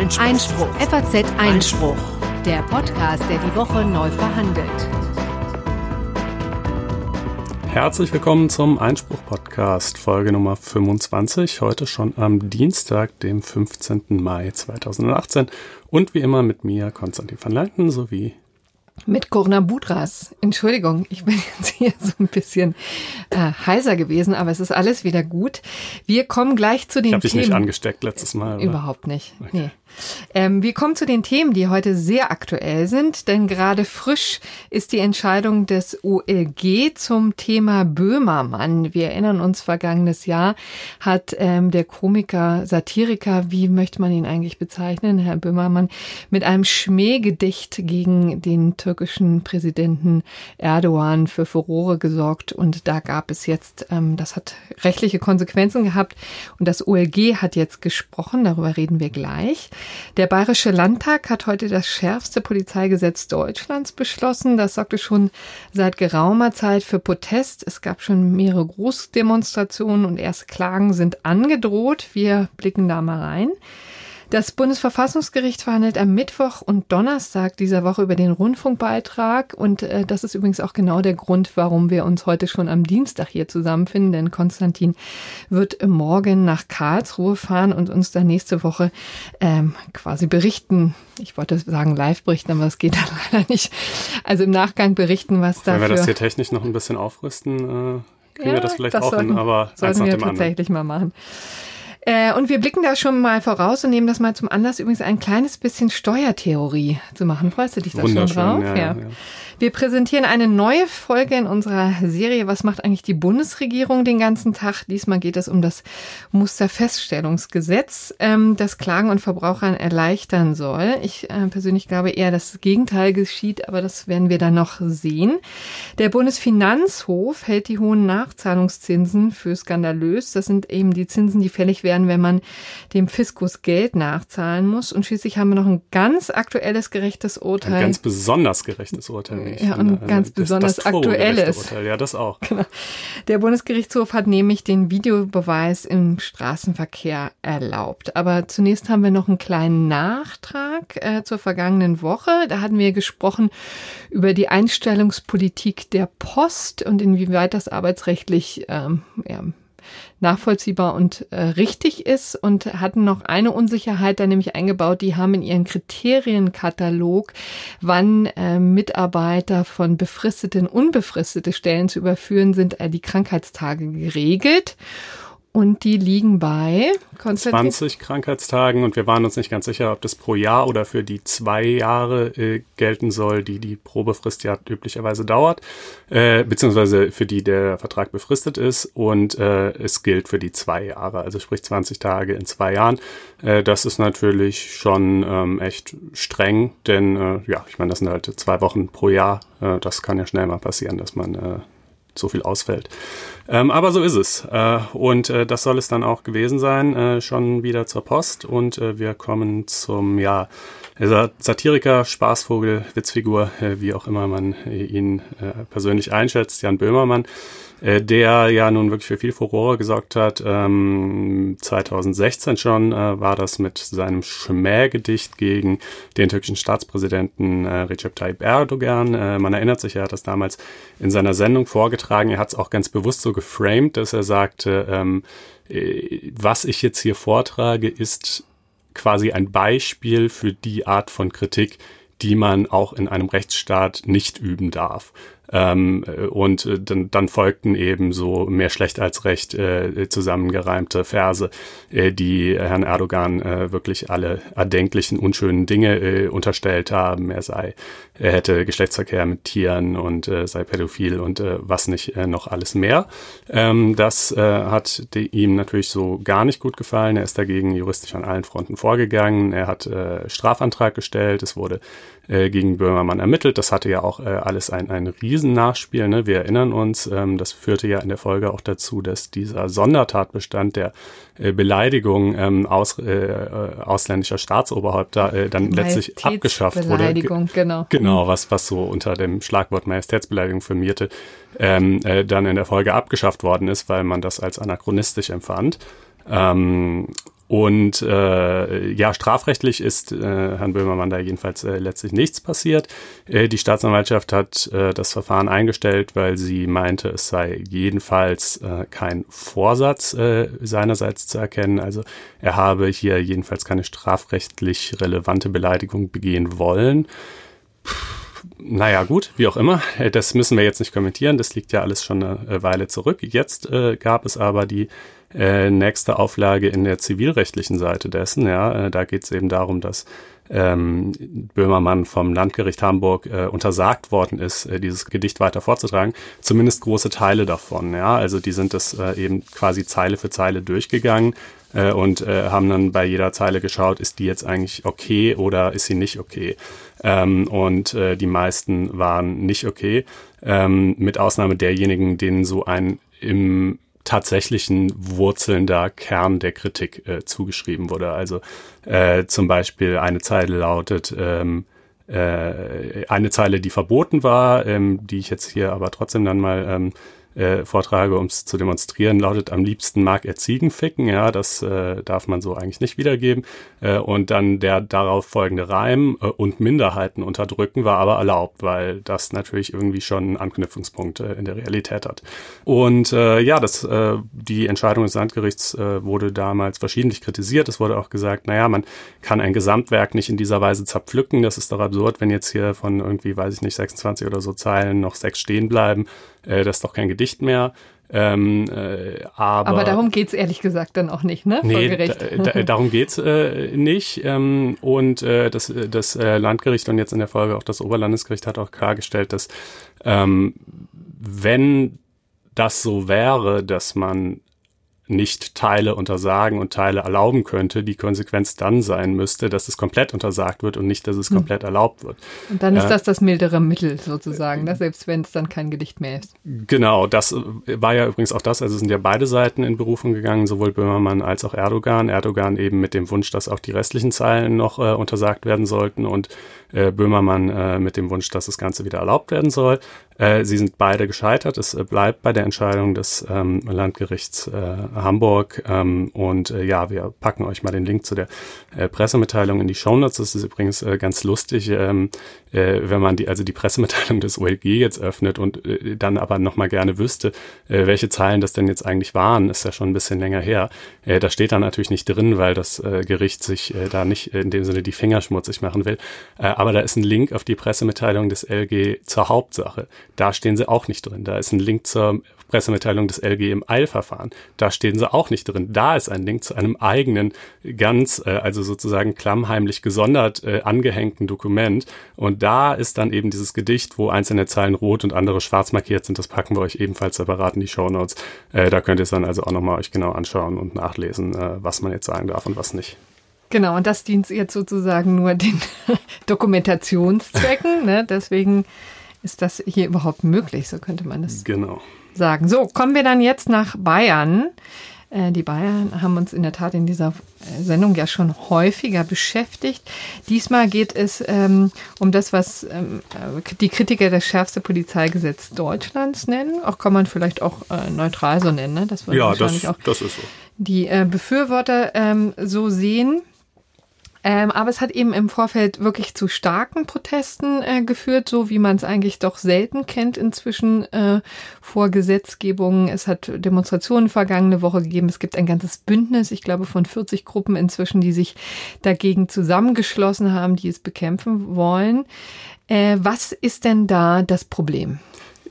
Einspruch. Einspruch. FAZ Einspruch. Der Podcast, der die Woche neu verhandelt. Herzlich willkommen zum Einspruch-Podcast, Folge Nummer 25. Heute schon am Dienstag, dem 15. Mai 2018. Und wie immer mit mir, Konstantin van Leinten, sowie mit Corona Budras. Entschuldigung, ich bin jetzt hier so ein bisschen äh, heiser gewesen, aber es ist alles wieder gut. Wir kommen gleich zu den ich hab Themen. Ich habe dich nicht angesteckt letztes Mal. Oder? Überhaupt nicht. Okay. Nee. Ähm, wir kommen zu den Themen, die heute sehr aktuell sind, denn gerade frisch ist die Entscheidung des OLG zum Thema Böhmermann. Wir erinnern uns, vergangenes Jahr hat ähm, der Komiker, Satiriker, wie möchte man ihn eigentlich bezeichnen, Herr Böhmermann, mit einem Schmähgedicht gegen den türkischen Präsidenten Erdogan für Furore gesorgt. Und da gab es jetzt, ähm, das hat rechtliche Konsequenzen gehabt. Und das OLG hat jetzt gesprochen, darüber reden wir gleich. Der Bayerische Landtag hat heute das schärfste Polizeigesetz Deutschlands beschlossen. Das sorgte schon seit geraumer Zeit für Protest. Es gab schon mehrere Großdemonstrationen und erste Klagen sind angedroht. Wir blicken da mal rein. Das Bundesverfassungsgericht verhandelt am Mittwoch und Donnerstag dieser Woche über den Rundfunkbeitrag. Und äh, das ist übrigens auch genau der Grund, warum wir uns heute schon am Dienstag hier zusammenfinden. Denn Konstantin wird morgen nach Karlsruhe fahren und uns dann nächste Woche ähm, quasi berichten. Ich wollte sagen live berichten, aber das geht dann leider nicht. Also im Nachgang berichten, was da. Wenn wir das hier technisch noch ein bisschen aufrüsten, äh, kriegen ja, wir das vielleicht das auch sollten, hin. Aber sollten wir tatsächlich mal machen. Äh, und wir blicken da schon mal voraus und nehmen das mal zum Anlass, übrigens ein kleines bisschen Steuertheorie zu machen. Freust du dich da schon drauf? Ja, ja. ja. Wir präsentieren eine neue Folge in unserer Serie Was macht eigentlich die Bundesregierung den ganzen Tag? Diesmal geht es um das Musterfeststellungsgesetz, ähm, das Klagen und Verbrauchern erleichtern soll. Ich äh, persönlich glaube eher, dass das Gegenteil geschieht, aber das werden wir dann noch sehen. Der Bundesfinanzhof hält die hohen Nachzahlungszinsen für skandalös. Das sind eben die Zinsen, die fällig werden, wenn man dem Fiskus Geld nachzahlen muss. Und schließlich haben wir noch ein ganz aktuelles gerechtes Urteil. Ein ganz besonders gerechtes Urteil. Ja, und ganz das, besonders das aktuelles. Ja, das auch. Genau. Der Bundesgerichtshof hat nämlich den Videobeweis im Straßenverkehr erlaubt. Aber zunächst haben wir noch einen kleinen Nachtrag äh, zur vergangenen Woche. Da hatten wir gesprochen über die Einstellungspolitik der Post und inwieweit das arbeitsrechtlich ähm, ja, nachvollziehbar und äh, richtig ist und hatten noch eine Unsicherheit da nämlich eingebaut. Die haben in ihren Kriterienkatalog, wann äh, Mitarbeiter von befristeten, unbefristete Stellen zu überführen sind, äh, die Krankheitstage geregelt und die liegen bei 20 Krankheitstagen und wir waren uns nicht ganz sicher, ob das pro Jahr oder für die zwei Jahre äh, gelten soll, die die Probefrist ja üblicherweise dauert, äh, beziehungsweise für die der Vertrag befristet ist und äh, es gilt für die zwei Jahre, also sprich 20 Tage in zwei Jahren. Äh, das ist natürlich schon ähm, echt streng, denn äh, ja, ich meine, das sind halt zwei Wochen pro Jahr. Äh, das kann ja schnell mal passieren, dass man so viel ausfällt. Ähm, aber so ist es. Äh, und äh, das soll es dann auch gewesen sein. Äh, schon wieder zur Post. Und äh, wir kommen zum, ja, Satiriker, Spaßvogel, Witzfigur, äh, wie auch immer man äh, ihn persönlich einschätzt, Jan Böhmermann äh, der ja nun wirklich für viel Furore gesorgt hat. Ähm, 2016 schon äh, war das mit seinem Schmähgedicht gegen den türkischen Staatspräsidenten äh, Recep Tayyip Erdogan. Äh, man erinnert sich, er hat das damals in seiner Sendung vorgetragen. Er hat es auch ganz bewusst so geframed, dass er sagte, ähm, äh, was ich jetzt hier vortrage, ist quasi ein Beispiel für die Art von Kritik, die man auch in einem Rechtsstaat nicht üben darf. Ähm, und äh, dann, dann folgten eben so mehr schlecht als recht äh, zusammengereimte Verse, äh, die Herrn Erdogan äh, wirklich alle erdenklichen unschönen Dinge äh, unterstellt haben. Er sei, er hätte Geschlechtsverkehr mit Tieren und äh, sei pädophil und äh, was nicht äh, noch alles mehr. Ähm, das äh, hat die, ihm natürlich so gar nicht gut gefallen. Er ist dagegen juristisch an allen Fronten vorgegangen. Er hat äh, Strafantrag gestellt. Es wurde äh, gegen Böhmermann ermittelt. Das hatte ja auch äh, alles ein, ein Riesennachspiel. Ne? Wir erinnern uns, ähm, das führte ja in der Folge auch dazu, dass dieser Sondertatbestand der äh, Beleidigung ähm, aus, äh, äh ausländischer Staatsoberhäupter äh, dann letztlich abgeschafft wurde. Beleidigung, genau. Genau, was, was so unter dem Schlagwort Majestätsbeleidigung firmierte, ähm, äh, dann in der Folge abgeschafft worden ist, weil man das als anachronistisch empfand. Ähm, Und äh, ja, strafrechtlich ist äh, Herrn Böhmermann da jedenfalls äh, letztlich nichts passiert. Äh, die Staatsanwaltschaft hat äh, das Verfahren eingestellt, weil sie meinte, es sei jedenfalls äh, kein Vorsatz äh, seinerseits zu erkennen. Also er habe hier jedenfalls keine strafrechtlich relevante Beleidigung begehen wollen. naja, gut, wie auch immer. Äh, das müssen wir jetzt nicht kommentieren. Das liegt ja alles schon eine Weile zurück. Jetzt äh, gab es aber die äh, nächste Auflage in der zivilrechtlichen Seite dessen. Ja, äh, da geht es eben darum, dass ähm, Böhmermann vom Landgericht Hamburg äh, untersagt worden ist, äh, dieses Gedicht weiter vorzutragen. Zumindest große Teile davon. Ja, also die sind das äh, eben quasi Zeile für Zeile durchgegangen äh, und äh, haben dann bei jeder Zeile geschaut, ist die jetzt eigentlich okay oder ist sie nicht okay. Ähm, und äh, die meisten waren nicht okay, ähm, mit Ausnahme derjenigen, denen so ein im tatsächlichen wurzelnder Kern der Kritik äh, zugeschrieben wurde. Also äh, zum Beispiel eine Zeile lautet, ähm, äh, eine Zeile, die verboten war, ähm, die ich jetzt hier aber trotzdem dann mal ähm, äh, vortrage, um es zu demonstrieren, lautet am liebsten mag er Ziegen ficken. Ja, das äh, darf man so eigentlich nicht wiedergeben. Äh, und dann der darauf folgende Reim äh, und Minderheiten unterdrücken war aber erlaubt, weil das natürlich irgendwie schon einen Anknüpfungspunkt äh, in der Realität hat. Und äh, ja, das, äh, die Entscheidung des Landgerichts äh, wurde damals verschiedentlich kritisiert. Es wurde auch gesagt, naja, man kann ein Gesamtwerk nicht in dieser Weise zerpflücken. Das ist doch absurd, wenn jetzt hier von irgendwie, weiß ich nicht, 26 oder so Zeilen noch sechs stehen bleiben. Äh, das ist doch kein Gedicht mehr. Ähm, äh, aber, aber darum geht's ehrlich gesagt dann auch nicht, ne? Nee, da, da, darum geht's äh, nicht. Ähm, und äh, das, das äh, Landgericht und jetzt in der Folge auch das Oberlandesgericht hat auch klargestellt, dass ähm, wenn das so wäre, dass man nicht Teile untersagen und Teile erlauben könnte, die Konsequenz dann sein müsste, dass es komplett untersagt wird und nicht, dass es hm. komplett erlaubt wird. Und dann ist äh, das das mildere Mittel sozusagen, ne? selbst wenn es dann kein Gedicht mehr ist. Genau, das war ja übrigens auch das, also sind ja beide Seiten in Berufung gegangen, sowohl Böhmermann als auch Erdogan. Erdogan eben mit dem Wunsch, dass auch die restlichen Zeilen noch äh, untersagt werden sollten und äh, Böhmermann äh, mit dem Wunsch, dass das Ganze wieder erlaubt werden soll. Äh, sie sind beide gescheitert. Es äh, bleibt bei der Entscheidung des ähm, Landgerichts äh, Hamburg. Ähm, und äh, ja, wir packen euch mal den Link zu der Pressemitteilung in die Shownotes. Das ist übrigens ganz lustig, ähm, äh, wenn man die, also die Pressemitteilung des OLG jetzt öffnet und dann aber nochmal gerne wüsste, welche Zeilen das denn jetzt eigentlich waren, ist ja schon ein bisschen länger her. Da steht dann natürlich nicht drin, weil das Gericht sich da nicht in dem Sinne die Finger schmutzig machen will. Aber da ist ein Link auf die Pressemitteilung des LG zur Hauptsache. Da stehen sie auch nicht drin. Da ist ein Link zur Pressemitteilung des LG im Eilverfahren. Da stehen sie auch nicht drin. Da ist ein Link zu einem eigenen, ganz, äh, also sozusagen klammheimlich gesondert äh, angehängten Dokument. Und da ist dann eben dieses Gedicht, wo einzelne Zeilen rot und andere schwarz markiert sind. Das packen wir euch ebenfalls separat in die Show Notes. Äh, da könnt ihr es dann also auch nochmal euch genau anschauen und nachlesen, äh, was man jetzt sagen darf und was nicht. Genau, und das dient jetzt sozusagen nur den Dokumentationszwecken. ne? Deswegen ist das hier überhaupt möglich, so könnte man das genau. sagen. So, kommen wir dann jetzt nach Bayern. Äh, die Bayern haben uns in der Tat in dieser äh, Sendung ja schon häufiger beschäftigt. Diesmal geht es ähm, um das, was ähm, äh, die Kritiker das schärfste Polizeigesetz Deutschlands nennen. Auch kann man vielleicht auch äh, neutral so nennen. Ne? Das ja, das, auch das ist so. Die äh, Befürworter ähm, so sehen. Ähm, aber es hat eben im Vorfeld wirklich zu starken Protesten äh, geführt, so wie man es eigentlich doch selten kennt inzwischen äh, vor Gesetzgebungen. Es hat Demonstrationen vergangene Woche gegeben. Es gibt ein ganzes Bündnis, ich glaube von 40 Gruppen inzwischen, die sich dagegen zusammengeschlossen haben, die es bekämpfen wollen. Äh, was ist denn da das Problem?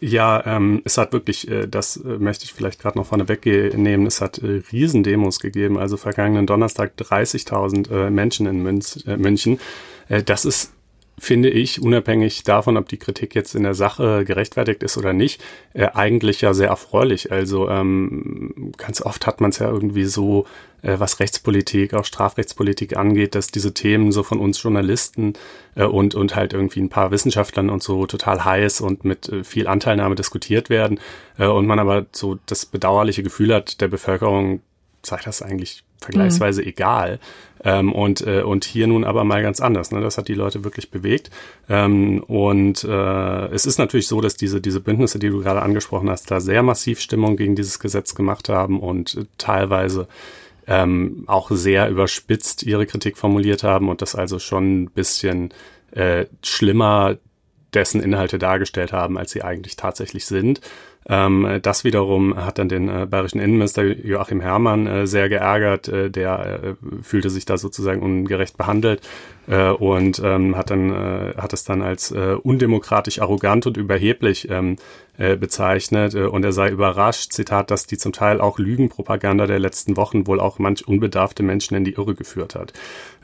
Ja, ähm, es hat wirklich, äh, das äh, möchte ich vielleicht gerade noch vorne wegnehmen, es hat äh, Riesendemos gegeben, also vergangenen Donnerstag 30.000 äh, Menschen in Münz, äh, München. Äh, das ist finde ich, unabhängig davon, ob die Kritik jetzt in der Sache gerechtfertigt ist oder nicht, äh, eigentlich ja sehr erfreulich. Also ähm, ganz oft hat man es ja irgendwie so, äh, was Rechtspolitik, auch Strafrechtspolitik angeht, dass diese Themen so von uns Journalisten äh, und, und halt irgendwie ein paar Wissenschaftlern und so total heiß und mit äh, viel Anteilnahme diskutiert werden äh, und man aber so das bedauerliche Gefühl hat, der Bevölkerung sei das eigentlich vergleichsweise mhm. egal. Ähm, und, äh, und hier nun aber mal ganz anders. Ne? Das hat die Leute wirklich bewegt. Ähm, und äh, es ist natürlich so, dass diese, diese Bündnisse, die du gerade angesprochen hast, da sehr massiv Stimmung gegen dieses Gesetz gemacht haben und äh, teilweise ähm, auch sehr überspitzt ihre Kritik formuliert haben und das also schon ein bisschen äh, schlimmer dessen Inhalte dargestellt haben, als sie eigentlich tatsächlich sind. Ähm, das wiederum hat dann den äh, bayerischen Innenminister Joachim Herrmann äh, sehr geärgert. Äh, der äh, fühlte sich da sozusagen ungerecht behandelt äh, und ähm, hat dann äh, hat es dann als äh, undemokratisch, arrogant und überheblich ähm, äh, bezeichnet äh, und er sei überrascht, Zitat, dass die zum Teil auch Lügenpropaganda der letzten Wochen wohl auch manch unbedarfte Menschen in die Irre geführt hat.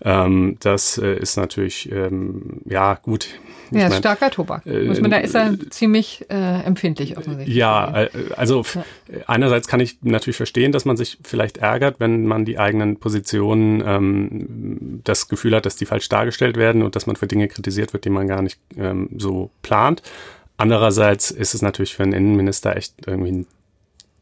Ähm, das äh, ist natürlich, ähm, ja gut. Ja, mein, starker Tobak. Äh, Muss man, da ist er ziemlich äh, empfindlich offensichtlich. Ja, äh, also ja. einerseits kann ich natürlich verstehen, dass man sich vielleicht ärgert, wenn man die eigenen Positionen ähm, das Gefühl hat, dass die falsch dargestellt werden und dass man für Dinge kritisiert wird, die man gar nicht ähm, so plant. Andererseits ist es natürlich für einen Innenminister echt irgendwie ein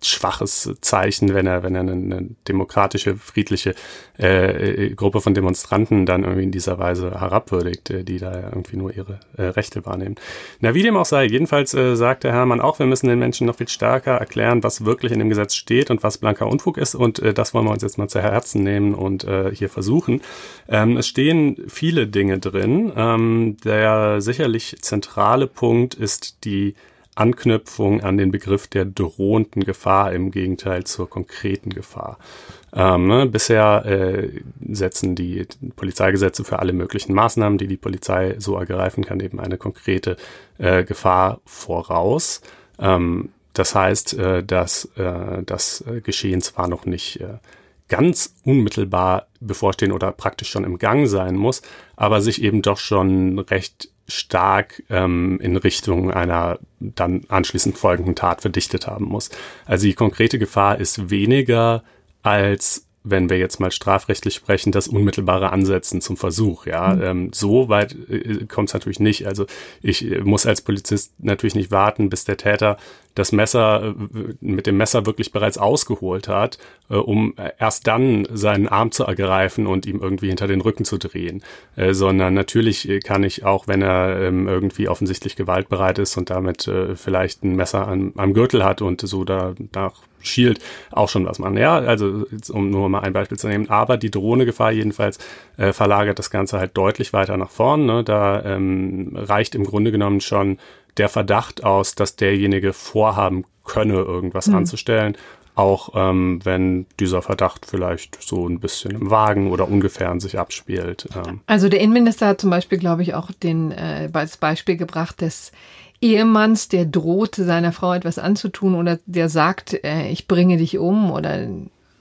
schwaches Zeichen, wenn er, wenn er eine, eine demokratische, friedliche äh, Gruppe von Demonstranten dann irgendwie in dieser Weise herabwürdigt, äh, die da irgendwie nur ihre äh, Rechte wahrnehmen. Na, wie dem auch sei, jedenfalls äh, sagt der Hermann auch, wir müssen den Menschen noch viel stärker erklären, was wirklich in dem Gesetz steht und was blanker Unfug ist und äh, das wollen wir uns jetzt mal zu Herzen nehmen und äh, hier versuchen. Ähm, es stehen viele Dinge drin. Ähm, der sicherlich zentrale Punkt ist die Anknüpfung an den Begriff der drohenden Gefahr im Gegenteil zur konkreten Gefahr. Ähm, ne, bisher äh, setzen die Polizeigesetze für alle möglichen Maßnahmen, die die Polizei so ergreifen kann, eben eine konkrete äh, Gefahr voraus. Ähm, das heißt, äh, dass äh, das Geschehen zwar noch nicht äh, ganz unmittelbar bevorstehen oder praktisch schon im Gang sein muss, aber sich eben doch schon recht stark ähm, in Richtung einer dann anschließend folgenden Tat verdichtet haben muss. Also die konkrete Gefahr ist weniger als wenn wir jetzt mal strafrechtlich sprechen, das unmittelbare Ansetzen zum Versuch. Ja, mhm. ähm, so weit äh, kommt es natürlich nicht. Also ich äh, muss als Polizist natürlich nicht warten, bis der Täter das Messer äh, mit dem Messer wirklich bereits ausgeholt hat, äh, um erst dann seinen Arm zu ergreifen und ihm irgendwie hinter den Rücken zu drehen, äh, sondern natürlich kann ich auch, wenn er ähm, irgendwie offensichtlich gewaltbereit ist und damit vielleicht ein Messer an, am Gürtel hat und so da nach schielt, auch schon was machen. Ja, also um nur mal ein Beispiel zu nehmen, aber die Drohnegefahr jedenfalls äh, verlagert das Ganze halt deutlich weiter nach vorn. Ne? Da ähm, reicht im Grunde genommen schon der Verdacht aus, dass derjenige vorhaben könne, irgendwas mhm. anzustellen. Auch ähm, wenn dieser Verdacht vielleicht so ein bisschen im Wagen oder ungefähr an sich abspielt. Ähm. Also der Innenminister hat zum Beispiel, glaube ich, auch den äh, als Beispiel gebracht des Ehemanns, der droht, seiner Frau etwas anzutun oder der sagt, äh, ich bringe dich um oder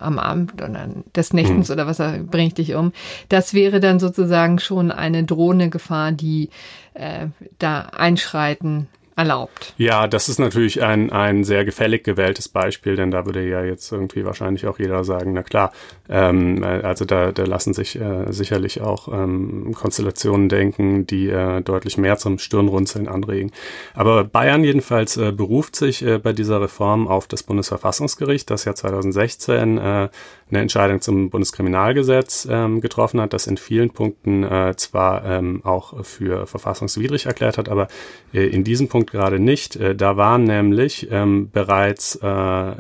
am Abend oder des Nächtens mhm. oder was bringe ich dich um. Das wäre dann sozusagen schon eine drohende Gefahr, die äh, da einschreiten erlaubt. Ja, das ist natürlich ein, ein sehr gefällig gewähltes Beispiel, denn da würde ja jetzt irgendwie wahrscheinlich auch jeder sagen, na klar, ähm, äh, also da, da lassen sich äh, sicherlich auch ähm, Konstellationen denken, die äh, deutlich mehr zum Stirnrunzeln anregen. Aber Bayern jedenfalls äh, beruft sich äh, bei dieser Reform auf das Bundesverfassungsgericht, das ja 2016 äh, eine Entscheidung zum Bundeskriminalgesetz ähm, getroffen hat, das in vielen Punkten äh, zwar ähm, auch für verfassungswidrig erklärt hat, aber äh, in diesem Punkt gerade nicht. Äh, da waren nämlich ähm, bereits äh,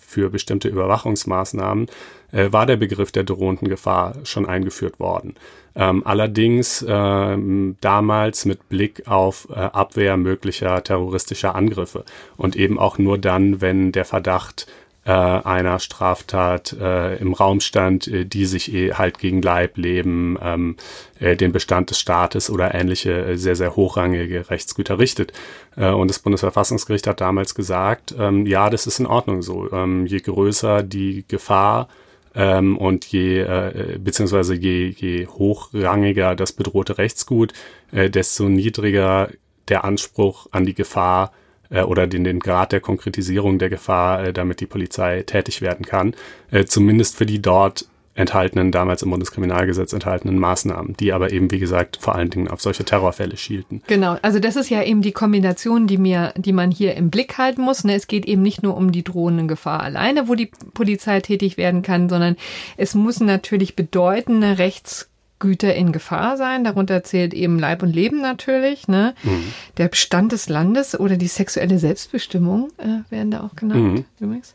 für bestimmte Überwachungsmaßnahmen äh, war der Begriff der drohenden Gefahr schon eingeführt worden. Ähm, allerdings ähm, damals mit Blick auf äh, Abwehr möglicher terroristischer Angriffe und eben auch nur dann, wenn der Verdacht äh, einer Straftat äh, im Raum stand, äh, die sich eh halt gegen Leib, Leben, ähm, äh, den Bestand des Staates oder ähnliche äh, sehr, sehr hochrangige Rechtsgüter richtet. Äh, und das Bundesverfassungsgericht hat damals gesagt, ähm, ja, das ist in Ordnung so. Ähm, je größer die Gefahr, ähm, und je äh, beziehungsweise je, je hochrangiger das bedrohte Rechtsgut, äh, desto niedriger der Anspruch an die Gefahr äh, oder den, den Grad der Konkretisierung der Gefahr, äh, damit die Polizei tätig werden kann, äh, zumindest für die dort enthaltenen, damals im Bundeskriminalgesetz enthaltenen Maßnahmen, die aber eben, wie gesagt, vor allen Dingen auf solche Terrorfälle schielten. Genau, also das ist ja eben die Kombination, die mir, die man hier im Blick halten muss. Ne? Es geht eben nicht nur um die drohende Gefahr alleine, wo die Polizei tätig werden kann, sondern es muss natürlich bedeutende Rechts Güter in Gefahr sein. Darunter zählt eben Leib und Leben natürlich, ne? Mhm. Der Bestand des Landes oder die sexuelle Selbstbestimmung äh, werden da auch genannt mhm. übrigens.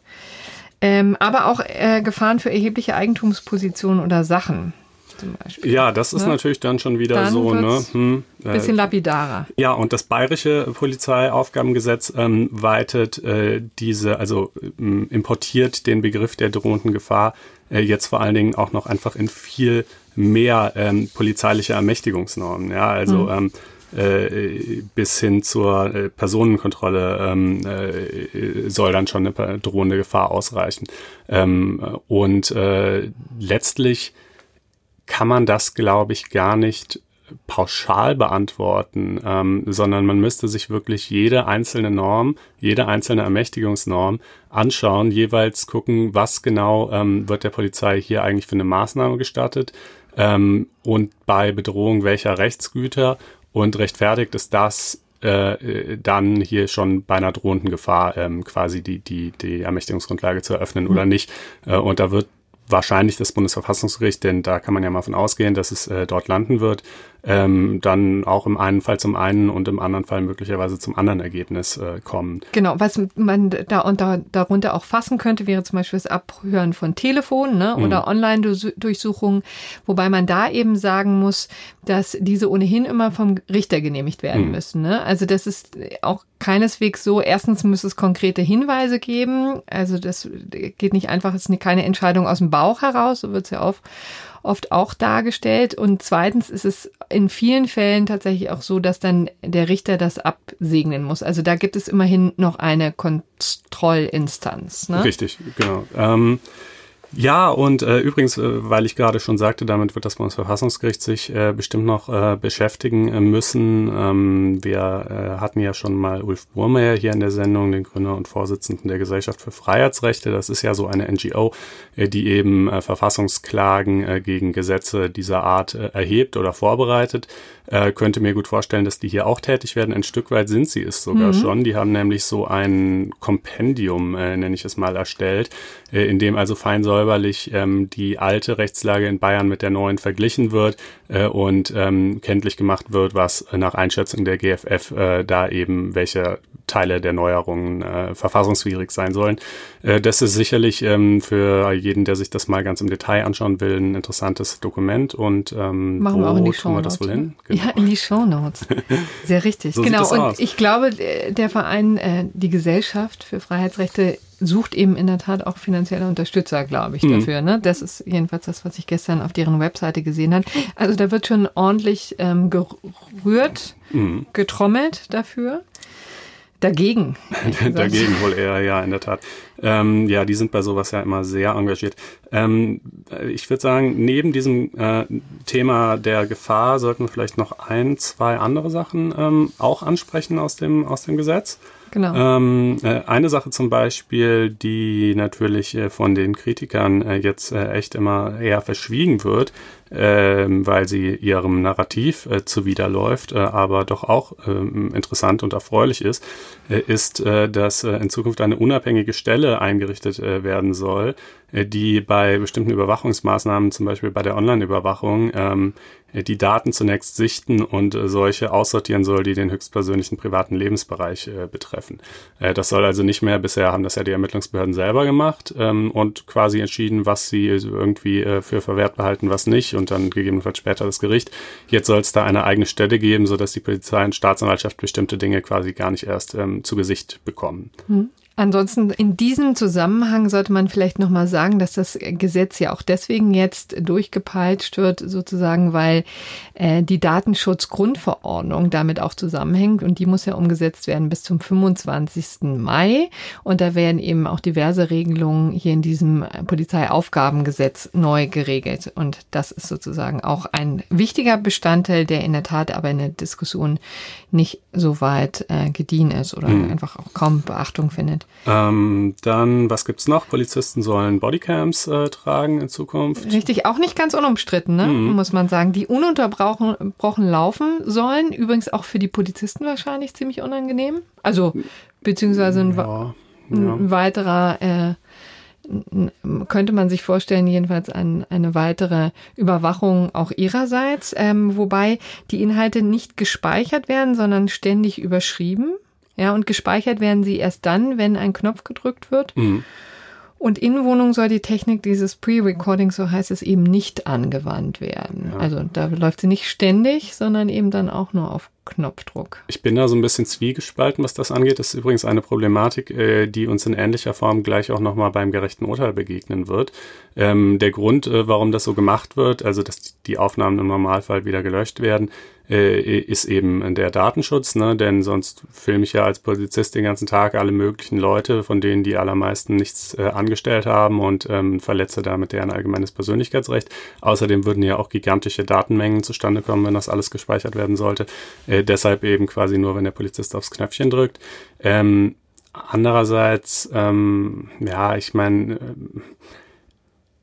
Ähm, aber auch äh, Gefahren für erhebliche Eigentumspositionen oder Sachen. Zum Beispiel. Ja, das ist Ne? natürlich dann schon wieder Dann so, ne? Hm, äh, Bisschen lapidarer. Ja, und das bayerische Polizeiaufgabengesetz ähm, weitet äh, diese, also ähm, importiert den Begriff der drohenden Gefahr äh, jetzt vor allen Dingen auch noch einfach in viel mehr ähm, polizeiliche Ermächtigungsnormen. Ja, also ähm, äh, bis hin zur äh, Personenkontrolle ähm, äh, soll dann schon eine drohende Gefahr ausreichen. Ähm, und äh, letztlich kann man das, glaube ich, gar nicht pauschal beantworten, ähm, sondern man müsste sich wirklich jede einzelne Norm, jede einzelne Ermächtigungsnorm anschauen, jeweils gucken, was genau ähm, wird der Polizei hier eigentlich für eine Maßnahme gestattet ähm, und bei Bedrohung welcher Rechtsgüter und rechtfertigt es das äh, äh, dann hier schon bei einer drohenden Gefahr ähm, quasi die, die, die Ermächtigungsgrundlage zu eröffnen oder nicht. Äh, und da wird wahrscheinlich das Bundesverfassungsgericht, denn da kann man ja mal von ausgehen, dass es äh, dort landen wird, ähm, dann auch im einen Fall zum einen und im anderen Fall möglicherweise zum anderen Ergebnis äh, kommen. Genau, was man da unter, darunter auch fassen könnte, wäre zum Beispiel das Abhören von Telefonen ne, oder Online-Durchsuchungen, wobei man da eben sagen muss, dass diese ohnehin immer vom Richter genehmigt werden Mhm. müssen. Ne? Also das ist auch keineswegs so. Erstens muss es konkrete Hinweise geben. Also das geht nicht einfach, es ist keine Entscheidung aus dem Bauch heraus, so wird es ja oft, oft auch dargestellt. Und zweitens ist es in vielen Fällen tatsächlich auch so, dass dann der Richter das absegnen muss. Also da gibt es immerhin noch eine Kontrollinstanz. Ne? Richtig, genau. Ähm, ja, und äh, übrigens, äh, weil ich gerade schon sagte, damit wird das Bundesverfassungsgericht sich äh, bestimmt noch äh, beschäftigen äh, müssen. Ähm, wir äh, hatten ja schon mal Ulf Burmeier hier in der Sendung, den Gründer und Vorsitzenden der Gesellschaft für Freiheitsrechte. Das ist ja so eine NGO, äh, die eben äh, Verfassungsklagen äh, gegen Gesetze dieser Art äh, erhebt oder vorbereitet. Äh, könnte mir gut vorstellen, dass die hier auch tätig werden. Ein Stück weit sind sie es sogar schon. Die haben nämlich so ein Kompendium, äh, nenne ich es mal, erstellt, äh, in dem also fein säuberlich ähm, die alte Rechtslage in Bayern mit der neuen verglichen wird äh, und ähm, kenntlich gemacht wird, was nach Einschätzung der GFF äh, da eben welche Teile der Neuerungen äh, verfassungswidrig sein sollen. Äh, das ist sicherlich ähm, für jeden, der sich das mal ganz im Detail anschauen will, ein interessantes Dokument und ähm, Machen wir auch in die wohl hin? ne? Ja, in die Shownotes. Sehr richtig. So genau. Und aus. ich glaube, der Verein, äh, die Gesellschaft für Freiheitsrechte sucht eben in der Tat auch finanzielle Unterstützer, glaube ich, Mhm. dafür. Ne? Das ist jedenfalls das, was ich gestern auf deren Webseite gesehen habe. Also da wird schon ordentlich ähm, gerührt, Mhm. getrommelt dafür. Dagegen. Dagegen wohl eher, ja, in der Tat. Ähm, ja, die sind bei sowas ja immer sehr engagiert. Ähm, ich würde sagen, neben diesem äh, Thema der Gefahr sollten wir vielleicht noch ein, zwei andere Sachen ähm, auch ansprechen aus dem, aus dem Gesetz. Genau. Ähm, äh, eine Sache zum Beispiel, die natürlich äh, von den Kritikern äh, jetzt echt immer eher verschwiegen wird, weil sie ihrem Narrativ äh, zuwiderläuft, äh, aber doch auch ähm, interessant und erfreulich ist, äh, ist, dass in Zukunft eine unabhängige Stelle eingerichtet werden soll, die bei bestimmten Überwachungsmaßnahmen, zum Beispiel bei der Online-Überwachung, ähm, äh, die Daten zunächst sichten und äh, solche aussortieren soll, die den höchstpersönlichen privaten Lebensbereich äh, betreffen. Äh, das soll also nicht mehr, bisher haben das ja die Ermittlungsbehörden selber gemacht ähm, und quasi entschieden, was sie irgendwie für verwertbar halten, was nicht und dann gegebenenfalls später das Gericht. Jetzt soll es da eine eigene Stelle geben, sodass die Polizei und Staatsanwaltschaft bestimmte Dinge quasi gar nicht erst ähm, zu Gesicht bekommen. Ansonsten in diesem Zusammenhang sollte man vielleicht nochmal sagen, dass das Gesetz ja auch deswegen jetzt durchgepeitscht wird, sozusagen, weil äh, die Datenschutzgrundverordnung damit auch zusammenhängt und die muss ja umgesetzt werden bis zum 25. Mai. Und da werden eben auch diverse Regelungen hier in diesem Polizeiaufgabengesetz neu geregelt. Und das ist sozusagen auch ein wichtiger Bestandteil, der in der Tat aber in der Diskussion nicht so weit äh, gediehen ist oder einfach auch kaum Beachtung findet. Ähm, dann, was gibt's noch? Polizisten sollen Bodycams äh, tragen in Zukunft. Richtig, auch nicht ganz unumstritten, ne? muss man sagen, die ununterbrochen brochen laufen sollen. Übrigens auch für die Polizisten wahrscheinlich ziemlich unangenehm. Also, beziehungsweise ein, Ja, ja. ein weiterer, äh, könnte man sich vorstellen, jedenfalls ein, eine weitere Überwachung auch ihrerseits, ähm, wobei die Inhalte nicht gespeichert werden, sondern ständig überschrieben. Ja, und gespeichert werden sie erst dann, wenn ein Knopf gedrückt wird. Mhm. Und in Wohnungen soll die Technik dieses Pre-Recording, so heißt es, eben nicht angewandt werden. Ja. Also da läuft sie nicht ständig, sondern eben dann auch nur auf Knopfdruck. Ich bin da so ein bisschen zwiegespalten, was das angeht. Das ist übrigens eine Problematik, äh, die uns in ähnlicher Form gleich auch nochmal beim gerechten Urteil begegnen wird. Ähm, der Grund, äh, warum das so gemacht wird, also dass die Aufnahmen im Normalfall wieder gelöscht werden, äh, ist eben der Datenschutz, ne? denn sonst filme ich ja als Polizist den ganzen Tag alle möglichen Leute, von denen die allermeisten nichts äh, angestellt haben und ähm, verletze damit deren allgemeines Persönlichkeitsrecht. Außerdem würden ja auch gigantische Datenmengen zustande kommen, wenn das alles gespeichert werden sollte. Äh, deshalb eben quasi nur, wenn der Polizist aufs Knöpfchen drückt. Ähm, andererseits, ähm, ja, ich meine, äh,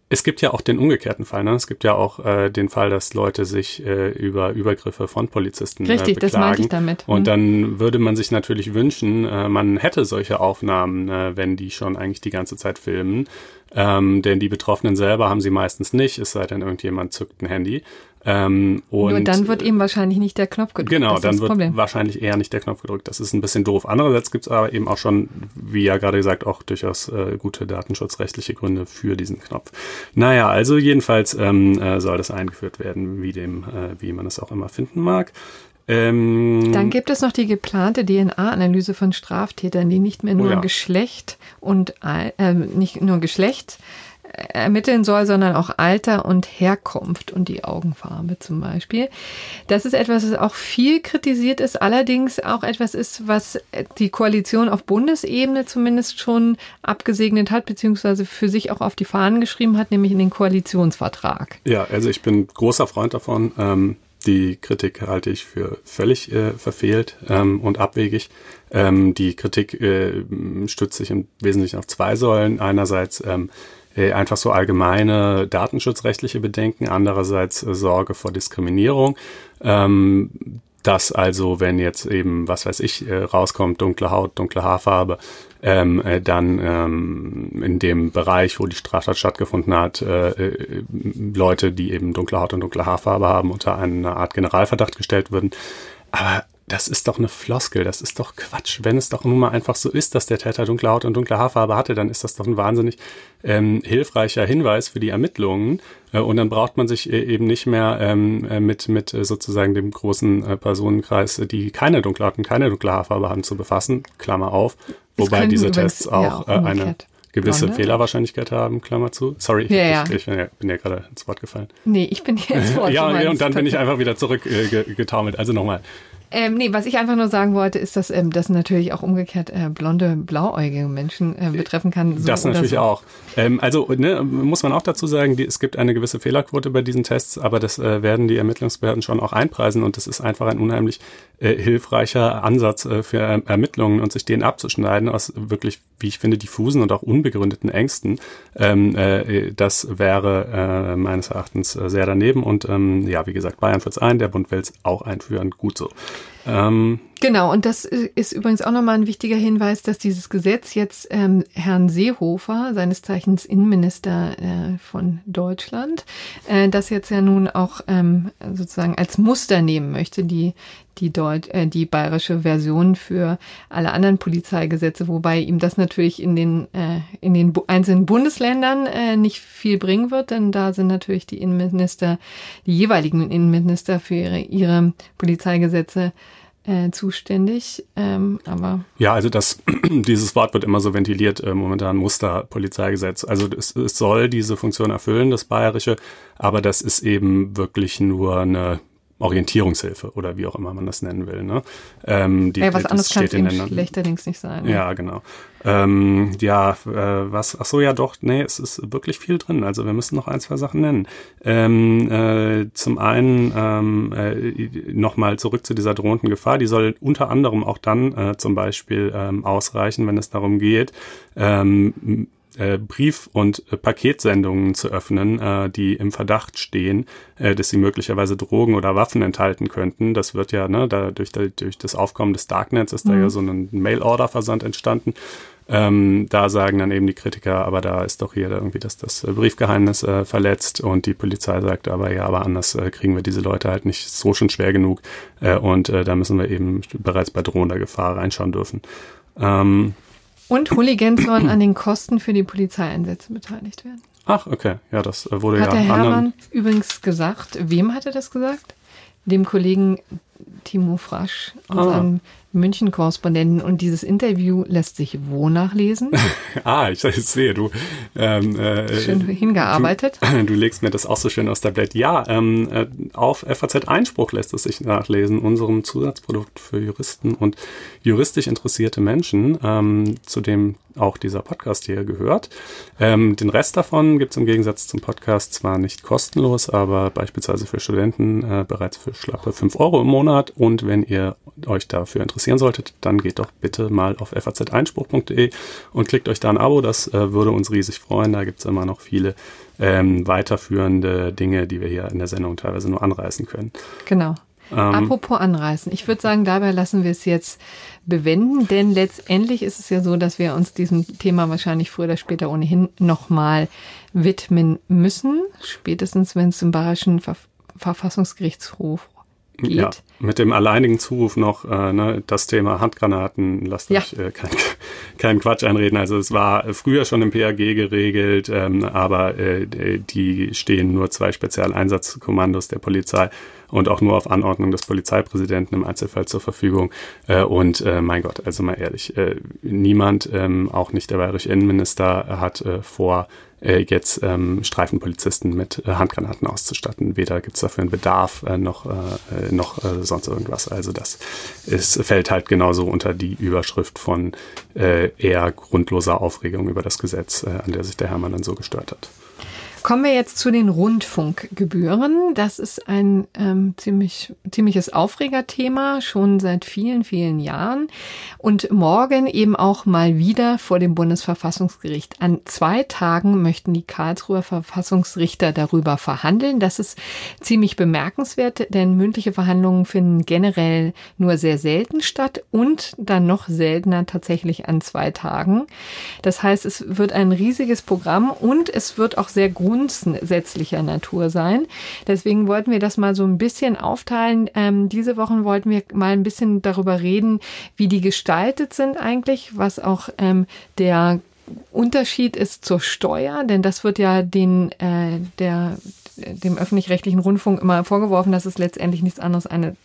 es gibt ja auch den umgekehrten Fall. Ne? Es gibt ja auch äh, den Fall, dass Leute sich äh, über Übergriffe von Polizisten Richtig, äh, beklagen. das meinte ich damit. Und hm. dann würde man sich natürlich wünschen, äh, man hätte solche Aufnahmen, äh, wenn die schon eigentlich die ganze Zeit filmen. Ähm, denn die Betroffenen selber haben sie meistens nicht, es sei denn, irgendjemand zückt ein Handy. Ähm, und Nur dann wird eben wahrscheinlich nicht der Knopf gedrückt. Genau, dann wird Problem. wahrscheinlich eher nicht der Knopf gedrückt. Das ist ein bisschen doof. Andererseits gibt es aber eben auch schon, wie ja gerade gesagt, auch durchaus äh, gute datenschutzrechtliche Gründe für diesen Knopf. Naja, also jedenfalls ähm, äh, soll das eingeführt werden, wie dem, äh, wie man es auch immer finden mag. Ähm, Dann gibt es noch die geplante DNA-Analyse von Straftätern, die nicht mehr nur oh ja. Geschlecht und äh, nicht nur Geschlecht ermitteln soll, sondern auch Alter und Herkunft und die Augenfarbe zum Beispiel. Das ist etwas, was auch viel kritisiert ist, allerdings auch etwas ist, was die Koalition auf Bundesebene zumindest schon abgesegnet hat, beziehungsweise für sich auch auf die Fahnen geschrieben hat, nämlich in den Koalitionsvertrag. Ja, also ich bin großer Freund davon. Ähm, die Kritik halte ich für völlig äh, verfehlt ähm, und abwegig. Ähm, die Kritik äh, stützt sich im Wesentlichen auf zwei Säulen. Einerseits ähm, äh, einfach so allgemeine datenschutzrechtliche Bedenken, andererseits äh, Sorge vor Diskriminierung. Ähm, dass also, wenn jetzt eben, was weiß ich, äh, rauskommt, dunkle Haut, dunkle Haarfarbe, ähm, äh, dann ähm, in dem Bereich, wo die Straftat stattgefunden hat, äh, äh, Leute, die eben dunkle Haut und dunkle Haarfarbe haben, unter eine Art Generalverdacht gestellt würden. Aber das ist doch eine Floskel, das ist doch Quatsch. Wenn es doch nun mal einfach so ist, dass der Täter dunkle Haut und dunkle Haarfarbe hatte, dann ist das doch ein wahnsinnig ähm, hilfreicher Hinweis für die Ermittlungen. Äh, und dann braucht man sich äh, eben nicht mehr ähm, äh, mit, mit äh, sozusagen dem großen äh, Personenkreis, die keine dunkle Haut und keine dunkle Haarfarbe haben, zu befassen, Klammer auf. Wobei diese Tests auch ja, auch eine gewisse Blonde. Fehlerwahrscheinlichkeit haben, Klammer zu. Sorry, ja, ja. Ich, ich, bin ja, gerade ins Wort gefallen. Nee, ich bin hier ins Wort Ja, und dann bin ich einfach wieder zurückgetaumelt. Äh, also nochmal. Ähm, nee, was ich einfach nur sagen wollte, ist, dass ähm, das natürlich auch umgekehrt äh, blonde, blauäugige Menschen äh, betreffen kann. So das natürlich so. auch. Ähm, also ne, muss man auch dazu sagen, die, es gibt eine gewisse Fehlerquote bei diesen Tests, aber das äh, werden die Ermittlungsbehörden schon auch einpreisen und das ist einfach ein unheimlich äh, hilfreicher Ansatz äh, für er Ermittlungen und sich den abzuschneiden aus wirklich, wie ich finde, diffusen und auch unbegründeten Ängsten. Ähm, äh, das wäre äh, meines Erachtens äh, sehr daneben und ähm, ja, wie gesagt, Bayern führt es ein, der Bund will es auch einführen, gut so. Ähm, genau, und das ist übrigens auch nochmal ein wichtiger Hinweis, dass dieses Gesetz jetzt ähm, Herrn Seehofer, seines Zeichens Innenminister äh, von Deutschland, äh, das jetzt ja nun auch ähm, sozusagen als Muster nehmen möchte, die, die, Deut äh, die bayerische Version für alle anderen Polizeigesetze, wobei ihm das natürlich in den, äh, in den einzelnen Bundesländern äh, nicht viel bringen wird, denn da sind natürlich die Innenminister, die jeweiligen Innenminister für ihre, ihre Polizeigesetze äh, zuständig. Ähm, aber ja, also das dieses Wort wird immer so ventiliert äh, momentan Musterpolizeigesetz. Also es, es soll diese Funktion erfüllen, das bayerische, aber das ist eben wirklich nur eine Orientierungshilfe oder wie auch immer man das nennen will. Ne? Ähm, die, ja, was anderes kann es eben schlechterdings nicht sein. Ne? Ja, genau. Ähm, ja, äh, was, ach so, ja doch, nee, es ist wirklich viel drin. Also wir müssen noch ein, zwei Sachen nennen. Ähm, äh, zum einen ähm, äh, nochmal zurück zu dieser drohenden Gefahr. Die soll unter anderem auch dann äh, zum Beispiel ähm, ausreichen, wenn es darum geht, ähm, äh, Brief- und äh, Paketsendungen zu öffnen, äh, die im Verdacht stehen, äh, dass sie möglicherweise Drogen oder Waffen enthalten könnten. Das wird ja, ne, da durch, durch das Aufkommen des Darknets ist mhm. da ja so ein Mail-Order-Versand entstanden. Ähm, da sagen dann eben die Kritiker, aber da ist doch hier irgendwie das, das Briefgeheimnis äh, verletzt und die Polizei sagt aber, ja, aber anders äh, kriegen wir diese Leute halt nicht so schon schwer genug äh, und da müssen wir eben bereits bei drohender Gefahr reinschauen dürfen. Ähm, Und Hooligans sollen an den Kosten für die Polizeieinsätze beteiligt werden. Ach, okay. Ja, das äh, wurde Hat ja der Hermann anderen. übrigens gesagt. Wem hat er das gesagt? Dem Kollegen Timo Frasch, unserem München-Korrespondenten. Und dieses Interview lässt sich wo nachlesen? Ah, ich, ich sehe, du. Ähm, äh, Schön hingearbeitet. Du, du legst mir das auch so schön aus der Blatt. Ja, ähm, äh, auf FAZ Einspruch lässt es sich nachlesen, unserem Zusatzprodukt für Juristen und juristisch interessierte Menschen, ähm, zu dem auch dieser Podcast hier gehört. Ähm, den Rest davon gibt es im Gegensatz zum Podcast zwar nicht kostenlos, aber beispielsweise für Studenten äh, bereits für schlappe 5 Euro im Monat. Und wenn ihr euch dafür interessieren solltet, dann geht doch bitte mal auf faz-einspruch.de und klickt euch da ein Abo. Das äh, würde uns riesig freuen. Da gibt es immer noch viele ähm, weiterführende Dinge, die wir hier in der Sendung teilweise nur anreißen können. Genau. Ähm, Apropos anreißen. Ich würde sagen, dabei lassen wir es jetzt bewenden, denn letztendlich ist es ja so, dass wir uns diesem Thema wahrscheinlich früher oder später ohnehin nochmal widmen müssen. Spätestens, wenn es zum Bayerischen Ver Verfassungsgerichtshof geht. Ja, mit dem alleinigen Zuruf noch äh, ne, das Thema Handgranaten, lasst Ja. euch äh, kein, kein Quatsch einreden. Also es war früher schon im PAG geregelt, ähm, aber äh, die stehen nur zwei Spezialeinsatzkommandos der Polizei und auch nur auf Anordnung des Polizeipräsidenten im Einzelfall zur Verfügung. Äh, und äh, mein Gott, also mal ehrlich, äh, niemand, ähm, auch nicht der bayerische Innenminister, hat äh, vor, äh, jetzt ähm, Streifenpolizisten mit äh, Handgranaten auszustatten. Weder gibt's dafür einen Bedarf äh, noch, äh, noch äh, sonst irgendwas. Also das ist, fällt halt genauso unter die Überschrift von äh, eher grundloser Aufregung über das Gesetz, äh, an der sich der Hermann dann so gestört hat. Kommen wir jetzt zu den Rundfunkgebühren. Das ist ein ähm, ziemlich, ziemliches Aufregerthema, schon seit vielen, vielen Jahren. Und morgen eben auch mal wieder vor dem Bundesverfassungsgericht. An zwei Tagen möchten die Karlsruher Verfassungsrichter darüber verhandeln. Das ist ziemlich bemerkenswert, denn mündliche Verhandlungen finden generell nur sehr selten statt und dann noch seltener tatsächlich an zwei Tagen. Das heißt, es wird ein riesiges Programm und es wird auch sehr grundsätzlicher Natur sein. Deswegen wollten wir das mal so ein bisschen aufteilen. Ähm, diese Wochen wollten wir mal ein bisschen darüber reden, wie die gestaltet sind eigentlich, was auch ähm, der Unterschied ist zur Steuer, denn das wird ja den äh, der dem öffentlich-rechtlichen Rundfunk immer vorgeworfen, dass es letztendlich nichts anderes eine,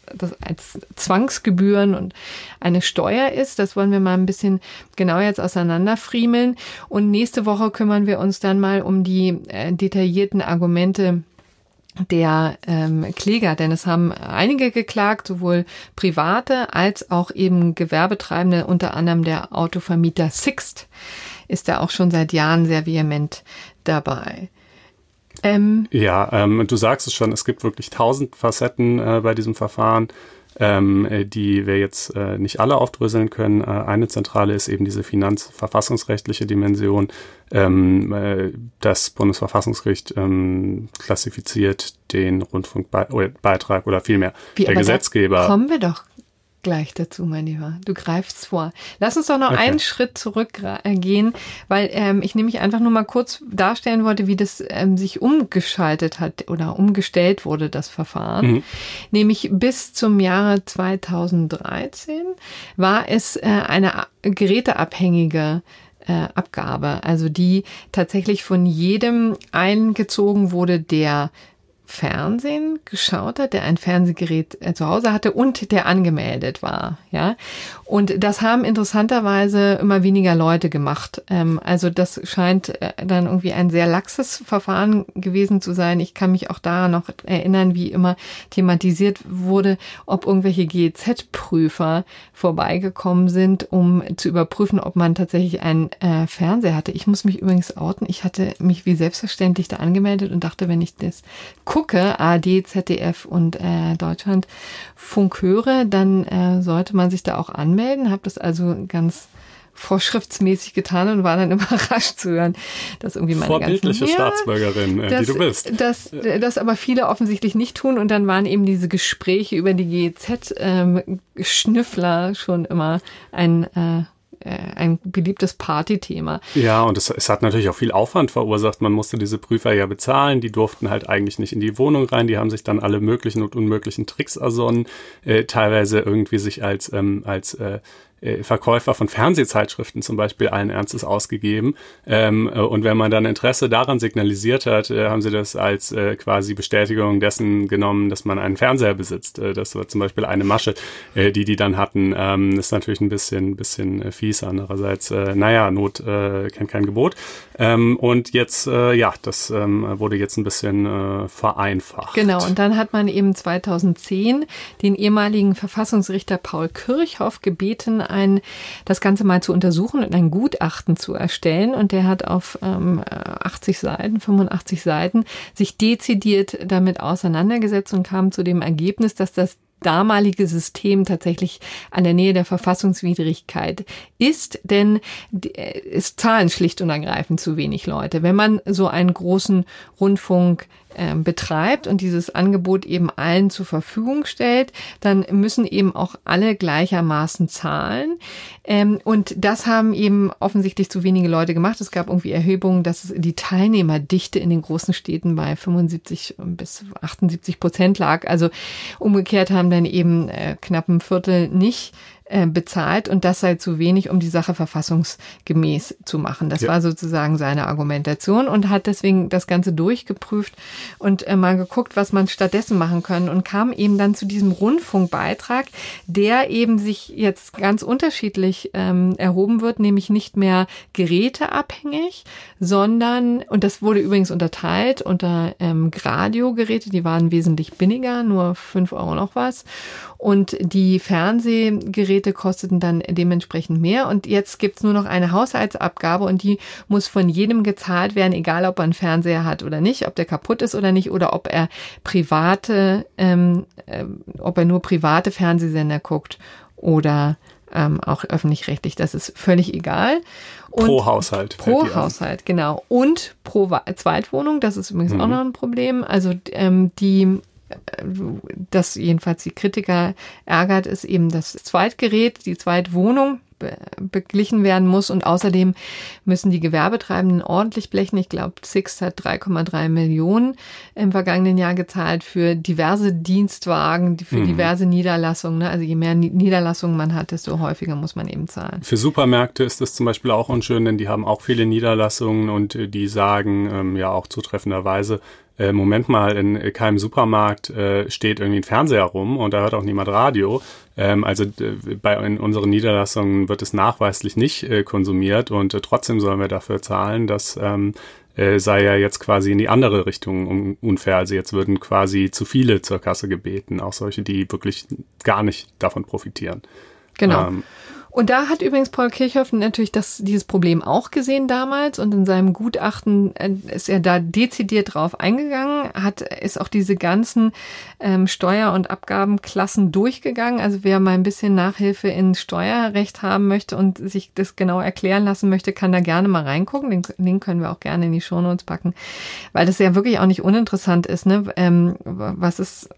als Zwangsgebühren und eine Steuer ist. Das wollen wir mal ein bisschen genau jetzt auseinanderfriemeln. Und nächste Woche kümmern wir uns dann mal um die äh, detaillierten Argumente der ähm, Kläger, denn es haben einige geklagt, sowohl private als auch eben Gewerbetreibende, unter anderem der Autovermieter Sixt ist da auch schon seit Jahren sehr vehement dabei. Ähm, Ja, ähm, du sagst es schon, es gibt wirklich tausend Facetten äh, bei diesem Verfahren, ähm, äh, die wir jetzt äh, nicht alle aufdröseln können. Äh, eine zentrale ist eben diese finanzverfassungsrechtliche Dimension. Ähm, äh, das Bundesverfassungsgericht ähm, klassifiziert den Rundfunkbeitrag oder vielmehr wie, der Gesetzgeber. Kommen wir doch gleich dazu, mein Lieber. Du greifst vor. Lass uns doch noch Okay. einen Schritt zurückgehen, weil ähm, ich nämlich einfach nur mal kurz darstellen wollte, wie das ähm, sich umgeschaltet hat oder umgestellt wurde, das Verfahren. Mhm. Nämlich bis zum Jahre 2013 war es äh, eine a- geräteabhängige äh, Abgabe, also die tatsächlich von jedem eingezogen wurde, der Fernsehen geschaut hat, der ein Fernsehgerät äh, zu Hause hatte und der angemeldet war, ja. Und das haben interessanterweise immer weniger Leute gemacht. Ähm, also das scheint äh, dann irgendwie ein sehr laxes Verfahren gewesen zu sein. Ich kann mich auch da noch erinnern, wie immer thematisiert wurde, ob irgendwelche GEZ-Prüfer vorbeigekommen sind, um zu überprüfen, ob man tatsächlich einen äh, Fernseher hatte. Ich muss mich übrigens outen. Ich hatte mich wie selbstverständlich da angemeldet und dachte, wenn ich das gucke, ARD, ZDF und äh, Deutschlandfunk höre, dann äh, sollte man sich da auch anmelden. Habe das also ganz vorschriftsmäßig getan und war dann überrascht zu hören, dass irgendwie meine Vorbildliche ganzen, Staatsbürgerin, äh, die du bist. Das, das aber viele offensichtlich nicht tun und dann waren eben diese Gespräche über die GEZ-Schnüffler schon immer ein äh, äh, ein beliebtes Partythema. Ja, und es, es hat natürlich auch viel Aufwand verursacht. Man musste diese Prüfer ja bezahlen. Die durften halt eigentlich nicht in die Wohnung rein. Die haben sich dann alle möglichen und unmöglichen Tricks ersonnen. Äh, teilweise irgendwie sich als, ähm, als äh, äh, Verkäufer von Fernsehzeitschriften zum Beispiel allen Ernstes ausgegeben. Ähm, äh, und wenn man dann Interesse daran signalisiert hat, äh, haben sie das als äh, quasi Bestätigung dessen genommen, dass man einen Fernseher besitzt. Äh, das war zum Beispiel eine Masche, die die dann hatten. Ähm, ist natürlich ein bisschen, bisschen fies. Andererseits, naja, Not kennt kein Gebot. Ähm, und jetzt, ja, das ähm, wurde jetzt ein bisschen vereinfacht. Genau, und dann hat man eben 2010 den ehemaligen Verfassungsrichter Paul Kirchhoff gebeten, ein, das Ganze mal zu untersuchen und ein Gutachten zu erstellen. Und der hat auf ähm, 80 Seiten, 85 Seiten, sich dezidiert damit auseinandergesetzt und kam zu dem Ergebnis, dass das damalige System tatsächlich an der Nähe der Verfassungswidrigkeit ist, denn äh, es zahlen schlicht und ergreifend zu wenig Leute. Wenn man so einen großen Rundfunk betreibt und dieses Angebot eben allen zur Verfügung stellt, dann müssen eben auch alle gleichermaßen zahlen. Ähm, und das haben eben offensichtlich zu wenige Leute gemacht. Es gab irgendwie Erhebungen, dass die Teilnehmerdichte in den großen Städten bei 75 bis 78 Prozent lag. Also umgekehrt haben dann eben äh, knapp ein Viertel nicht äh, bezahlt und das sei zu wenig, um die Sache verfassungsgemäß zu machen. Das ja. war sozusagen seine Argumentation und hat deswegen das Ganze durchgeprüft und äh, mal geguckt, was man stattdessen machen können und kam eben dann zu diesem Rundfunkbeitrag, der eben sich jetzt ganz unterschiedlich ähm, erhoben wird, nämlich nicht mehr geräteabhängig, sondern, und das wurde übrigens unterteilt unter ähm, Radiogeräte, die waren wesentlich billiger, nur fünf Euro noch was und die Fernsehgeräte kosteten dann dementsprechend mehr. Und jetzt gibt's nur noch eine Haushaltsabgabe und die muss von jedem gezahlt werden, egal ob er einen Fernseher hat oder nicht, ob der kaputt ist oder nicht oder ob er private, ähm, äh, ob er nur private Fernsehsender guckt oder ähm, auch öffentlich-rechtlich. Das ist völlig egal. Und pro Haushalt. Pro Haushalt, genau. Und pro Zweitwohnung, das ist übrigens mhm. auch noch ein Problem. Also ähm, die das jedenfalls die Kritiker ärgert, ist eben das Zweitgerät, die Zweitwohnung beglichen werden muss und außerdem müssen die Gewerbetreibenden ordentlich blechen. Ich glaube, Six hat 3,3 Millionen im vergangenen Jahr gezahlt für diverse Dienstwagen, für mhm. diverse Niederlassungen. Ne? Also je mehr Niederlassungen man hat, desto häufiger muss man eben zahlen. Für Supermärkte ist das zum Beispiel auch unschön, denn die haben auch viele Niederlassungen und die sagen ähm, ja auch zutreffenderweise, äh, Moment mal, in keinem Supermarkt äh, steht irgendwie ein Fernseher rum und da hört auch niemand Radio. Ähm, also äh, bei in unseren Niederlassungen wird es nachweislich nicht äh, konsumiert und äh, trotzdem sollen wir dafür zahlen, dass ähm, äh, sei ja jetzt quasi in die andere Richtung unfair. Also jetzt würden quasi zu viele zur Kasse gebeten, auch solche, die wirklich gar nicht davon profitieren. Genau. Ähm, und da hat übrigens Paul Kirchhoff natürlich das, dieses Problem auch gesehen damals und in seinem Gutachten äh, ist er da dezidiert drauf eingegangen, hat, ist auch diese ganzen ähm, Steuer- und Abgabenklassen durchgegangen. Also wer mal ein bisschen Nachhilfe in Steuerrecht haben möchte und sich das genau erklären lassen möchte, kann da gerne mal reingucken. Den, den können wir auch gerne in die Shownotes packen, weil das ja wirklich auch nicht uninteressant ist, ne? Ähm, was ist,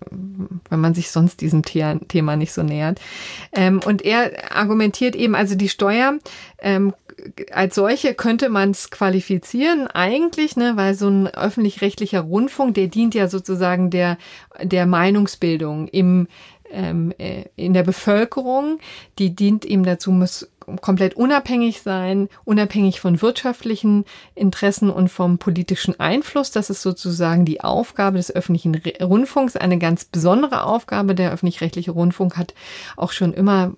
wenn man sich sonst diesem Thema nicht so nähert. Ähm, und er argumentiert argumentiert eben, also die Steuer ähm, als solche könnte man es qualifizieren eigentlich, ne, weil so ein öffentlich-rechtlicher Rundfunk, der dient ja sozusagen der der Meinungsbildung im ähm, äh, in der Bevölkerung, die dient ihm dazu, muss komplett unabhängig sein, unabhängig von wirtschaftlichen Interessen und vom politischen Einfluss. Das ist sozusagen die Aufgabe des öffentlichen Rundfunks, eine ganz besondere Aufgabe. Der öffentlich-rechtliche Rundfunk hat auch schon immer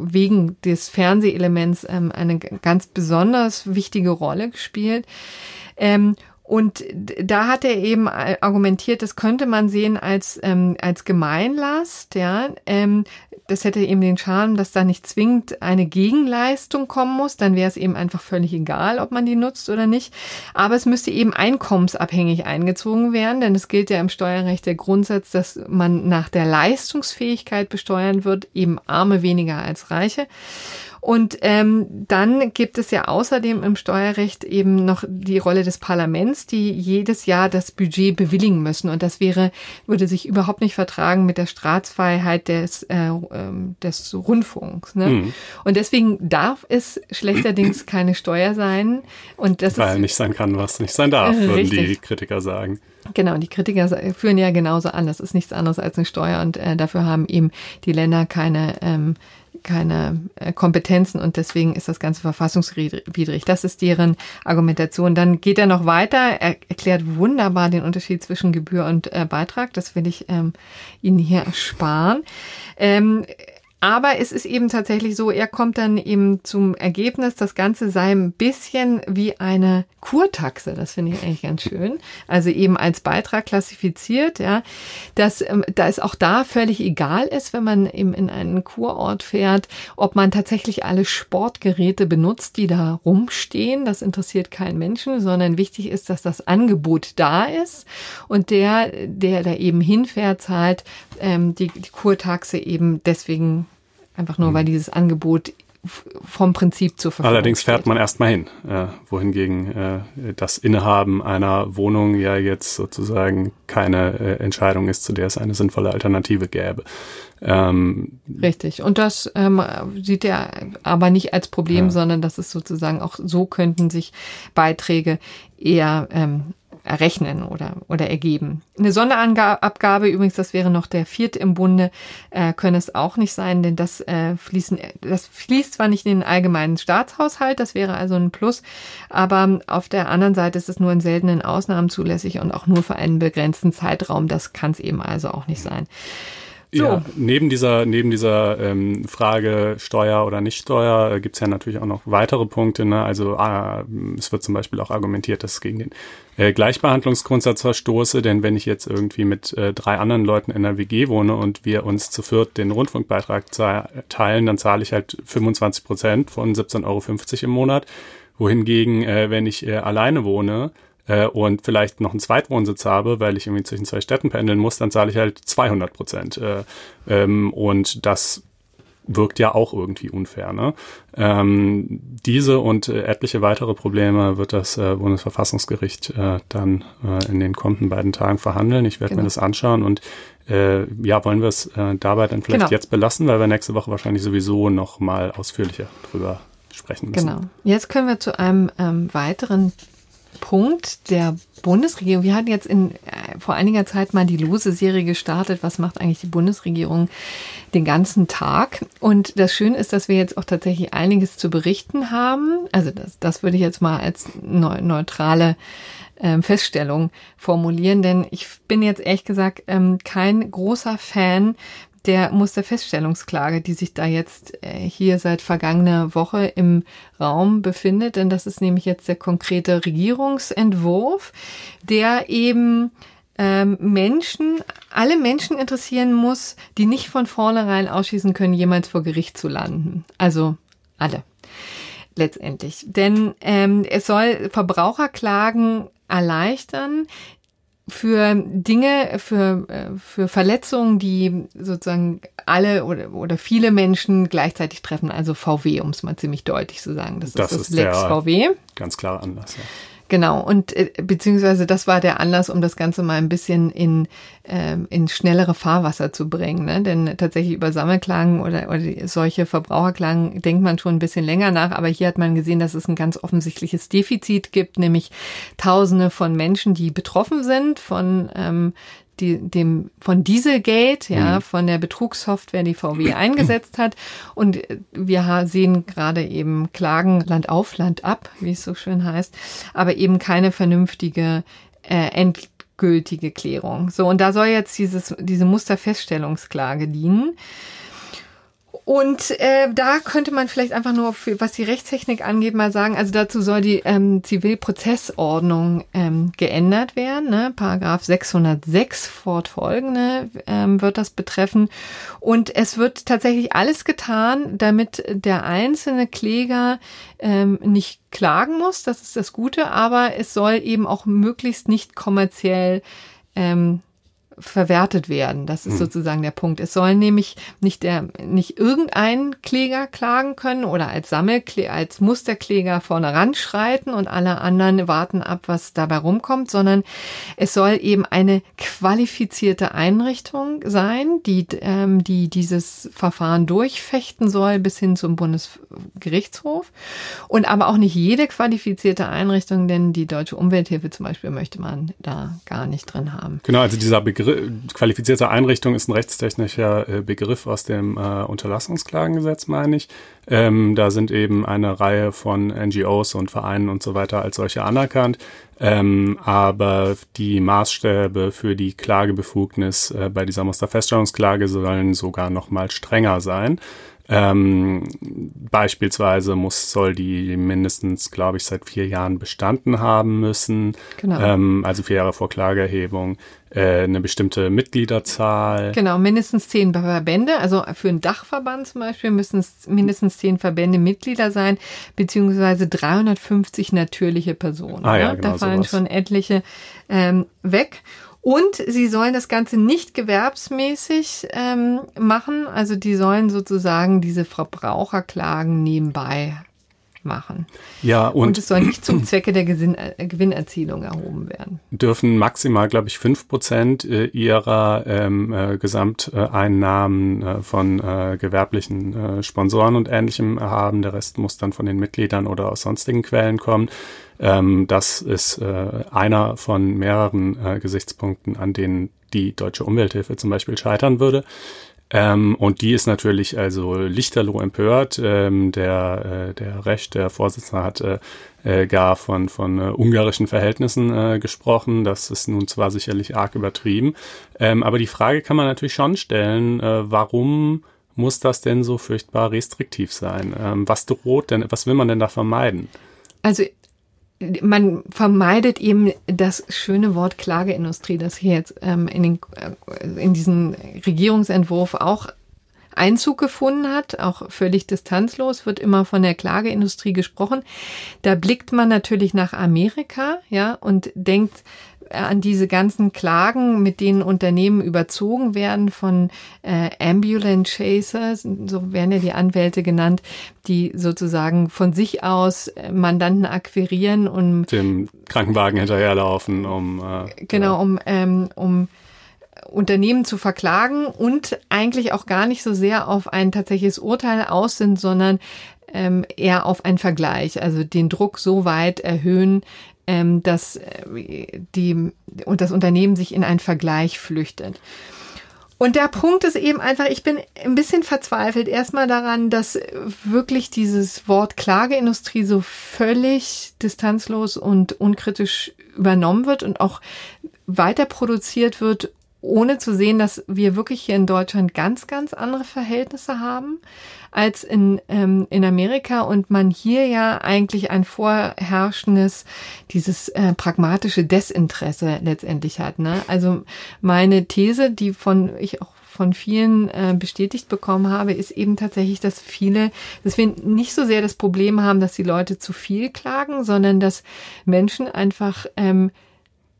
wegen des Fernsehelements ähm, eine ganz besonders wichtige Rolle gespielt. Ähm, und da hat er eben argumentiert, das könnte man sehen als, ähm, als Gemeinlast, ja. Ähm, das hätte eben den Charme, dass da nicht zwingend eine Gegenleistung kommen muss. Dann wäre es eben einfach völlig egal, ob man die nutzt oder nicht. Aber es müsste eben einkommensabhängig eingezogen werden, denn es gilt ja im Steuerrecht der Grundsatz, dass man nach der Leistungsfähigkeit besteuern wird, eben Arme weniger als Reiche. Und ähm, dann gibt es ja außerdem im Steuerrecht eben noch die Rolle des Parlaments, die jedes Jahr das Budget bewilligen müssen. Und das wäre, würde sich überhaupt nicht vertragen mit der Staatsfreiheit des, äh, ähm, des Rundfunks. Ne? Mhm. Und deswegen darf es schlechterdings keine Steuer sein. Und das Weil ist, nicht sein kann, was nicht sein darf, würden richtig. die Kritiker sagen. Genau, die Kritiker führen ja genauso an. Das ist nichts anderes als eine Steuer und äh, dafür haben eben die Länder keine ähm, keine äh, Kompetenzen und deswegen ist das Ganze verfassungswidrig. Das ist deren Argumentation. Dann geht er noch weiter, er erklärt wunderbar den Unterschied zwischen Gebühr und äh, Beitrag. Das will ich ähm, Ihnen hier ersparen. Ähm, aber es ist eben tatsächlich so, er kommt dann eben zum Ergebnis, das Ganze sei ein bisschen wie eine Kurtaxe. Das finde ich eigentlich ganz schön. Also eben als Beitrag klassifiziert, ja. Dass, ähm, da es auch da völlig egal ist, wenn man eben in einen Kurort fährt, ob man tatsächlich alle Sportgeräte benutzt, die da rumstehen. Das interessiert keinen Menschen, sondern wichtig ist, dass das Angebot da ist und der, der da eben hinfährt, zahlt ähm, die, die Kurtaxe eben deswegen Einfach nur, mhm. weil dieses Angebot vom Prinzip zur Verfügung Allerdings fährt man erstmal hin, äh, wohingegen äh, das Innehaben einer Wohnung ja jetzt sozusagen keine äh, Entscheidung ist, zu der es eine sinnvolle Alternative gäbe. Ähm, Richtig. Und das ähm, sieht er aber nicht als Problem, ja. sondern das ist sozusagen auch so könnten sich Beiträge eher ähm, errechnen oder, oder ergeben. Eine Sonderabgabe, übrigens, das wäre noch der vierte im Bunde, äh, könne es auch nicht sein, denn das, äh, fließen, das fließt zwar nicht in den allgemeinen Staatshaushalt, das wäre also ein Plus, aber auf der anderen Seite ist es nur in seltenen Ausnahmen zulässig und auch nur für einen begrenzten Zeitraum. Das kann es eben also auch nicht sein. So. Ja, neben dieser, neben dieser ähm, Frage Steuer oder Nichtsteuer äh, gibt es ja natürlich auch noch weitere Punkte. Ne? Also äh, es wird zum Beispiel auch argumentiert, dass es gegen den äh, Gleichbehandlungsgrundsatz verstoße, denn wenn ich jetzt irgendwie mit äh, drei anderen Leuten in einer WG wohne und wir uns zu viert den Rundfunkbeitrag teilen, dann zahle ich halt 25 Prozent von 17,50 Euro im Monat. Wohingegen, äh, wenn ich äh, alleine wohne, äh, und vielleicht noch einen Zweitwohnsitz habe, weil ich irgendwie zwischen zwei Städten pendeln muss, dann zahle ich halt 200 Prozent. Äh, ähm, und das wirkt ja auch irgendwie unfair. Ne? Ähm, diese und äh, etliche weitere Probleme wird das äh, Bundesverfassungsgericht äh, dann äh, in den kommenden beiden Tagen verhandeln. Ich werde genau. mir das anschauen und äh, ja, wollen wir es dabei dann vielleicht genau. jetzt belassen, weil wir nächste Woche wahrscheinlich sowieso noch mal ausführlicher drüber sprechen müssen. Genau. Jetzt können wir zu einem ähm, weiteren Punkt der Bundesregierung. Wir hatten jetzt in, äh, vor einiger Zeit mal die lose Serie gestartet. Was macht eigentlich die Bundesregierung den ganzen Tag? Und das Schöne ist, dass wir jetzt auch tatsächlich einiges zu berichten haben. Also das, das würde ich jetzt mal als neutrale ähm, Feststellung formulieren, denn ich bin jetzt ehrlich gesagt ähm, kein großer Fan der Musterfeststellungsklage, die sich da jetzt äh, hier seit vergangener Woche im Raum befindet. Denn das ist nämlich jetzt der konkrete Regierungsentwurf, der eben ähm, Menschen, alle Menschen interessieren muss, die nicht von vornherein ausschließen können, jemals vor Gericht zu landen. Also alle letztendlich. Denn ähm, es soll Verbraucherklagen erleichtern, für Dinge, für, äh, für Verletzungen, die sozusagen alle oder, oder viele Menschen gleichzeitig treffen, also VW, um es mal ziemlich deutlich zu sagen. Das, das ist das ist Lex VW. Ganz klar anders, ja. Genau, und äh, beziehungsweise das war der Anlass, um das Ganze mal ein bisschen in, äh, in schnellere Fahrwasser zu bringen. Ne? Denn tatsächlich über Sammelklagen oder, oder solche Verbraucherklagen denkt man schon ein bisschen länger nach, aber hier hat man gesehen, dass es ein ganz offensichtliches Defizit gibt, nämlich Tausende von Menschen, die betroffen sind von ähm, die, dem, von Dieselgate, ja, mhm. von der Betrugssoftware, die VW eingesetzt hat. Und wir sehen gerade eben Klagen Land auf, Land ab, wie es so schön heißt, aber eben keine vernünftige äh, endgültige Klärung. So, und da soll jetzt dieses, diese Musterfeststellungsklage dienen. Und äh, da könnte man vielleicht einfach nur, für, was die Rechtstechnik angeht, mal sagen, also dazu soll die ähm, Zivilprozessordnung ähm, geändert werden. Ne? Paragraph 606 fortfolgende ähm, wird das betreffen. Und es wird tatsächlich alles getan, damit der einzelne Kläger ähm, nicht klagen muss. Das ist das Gute. Aber es soll eben auch möglichst nicht kommerziell ähm, verwertet werden. Das ist hm. sozusagen der Punkt. Es soll nämlich nicht der, nicht irgendein Kläger klagen können oder als Sammelkläger, als Musterkläger vorne ranschreiten und alle anderen warten ab, was dabei rumkommt, sondern es soll eben eine qualifizierte Einrichtung sein, die, ähm, die dieses Verfahren durchfechten soll bis hin zum Bundesgerichtshof und aber auch nicht jede qualifizierte Einrichtung, denn die Deutsche Umwelthilfe zum Beispiel möchte man da gar nicht drin haben. Genau, also dieser Begriff Begriff, qualifizierte Einrichtung ist ein rechtstechnischer äh, Begriff aus dem äh, Unterlassungsklagengesetz, meine ich. Ähm, da sind eben eine Reihe von NGOs und Vereinen und so weiter als solche anerkannt. Ähm, aber die Maßstäbe für die Klagebefugnis äh, bei dieser Musterfeststellungsklage sollen sogar noch mal strenger sein. Ähm, beispielsweise muss, soll die mindestens, glaube ich, seit vier Jahren bestanden haben müssen. Genau. Ähm, also vier Jahre vor Klageerhebung. Äh, eine bestimmte Mitgliederzahl. Genau, mindestens zehn Verbände. Also für einen Dachverband zum Beispiel müssen es mindestens zehn Verbände Mitglieder sein, beziehungsweise 350 natürliche Personen. Ah, ja, genau da fallen sowas. schon etliche ähm, weg. Und sie sollen das Ganze nicht gewerbsmäßig ähm, machen. Also die sollen sozusagen diese Verbraucherklagen nebenbei machen. Ja, und, und es soll nicht zum Zwecke der Gesinn äh, Gewinnerzielung erhoben werden. Dürfen maximal, glaube ich, fünf Prozent äh, ihrer ähm, äh, Gesamteinnahmen äh, von äh, gewerblichen äh, Sponsoren und Ähnlichem haben. Der Rest muss dann von den Mitgliedern oder aus sonstigen Quellen kommen. Ähm, das ist äh, einer von mehreren äh, Gesichtspunkten, an denen die deutsche Umwelthilfe zum Beispiel scheitern würde. Ähm, und die ist natürlich also lichterloh empört. Ähm, der, äh, der Recht, der Vorsitzende, hat äh, äh, gar von, von äh, ungarischen Verhältnissen äh, gesprochen. Das ist nun zwar sicherlich arg übertrieben, ähm, aber die Frage kann man natürlich schon stellen, äh, warum muss das denn so furchtbar restriktiv sein? Ähm, was droht denn, was will man denn da vermeiden? Also man vermeidet eben das schöne Wort Klageindustrie, das hier jetzt ähm, in, den, äh, in diesen Regierungsentwurf auch Einzug gefunden hat, auch völlig distanzlos, wird immer von der Klageindustrie gesprochen. Da blickt man natürlich nach Amerika, ja, und denkt, an diese ganzen Klagen, mit denen Unternehmen überzogen werden von äh, Ambulance Chasers, so werden ja die Anwälte genannt, die sozusagen von sich aus äh, Mandanten akquirieren und dem Krankenwagen hinterherlaufen, um äh, genau um ähm, um Unternehmen zu verklagen und eigentlich auch gar nicht so sehr auf ein tatsächliches Urteil aus sind, sondern ähm, eher auf einen Vergleich, also den Druck so weit erhöhen, ähm, dass äh, die und das Unternehmen sich in einen Vergleich flüchtet. Und der Punkt ist eben einfach, ich bin ein bisschen verzweifelt erstmal daran, dass wirklich dieses Wort Klageindustrie so völlig distanzlos und unkritisch übernommen wird und auch weiter produziert wird, ohne zu sehen, dass wir wirklich hier in Deutschland ganz, ganz andere Verhältnisse haben als in, ähm, in Amerika und man hier ja eigentlich ein vorherrschendes, dieses äh, pragmatische Desinteresse letztendlich hat. Ne? Also meine These, die von ich auch von vielen äh, bestätigt bekommen habe, ist eben tatsächlich, dass viele, dass wir nicht so sehr das Problem haben, dass die Leute zu viel klagen, sondern dass Menschen einfach ähm,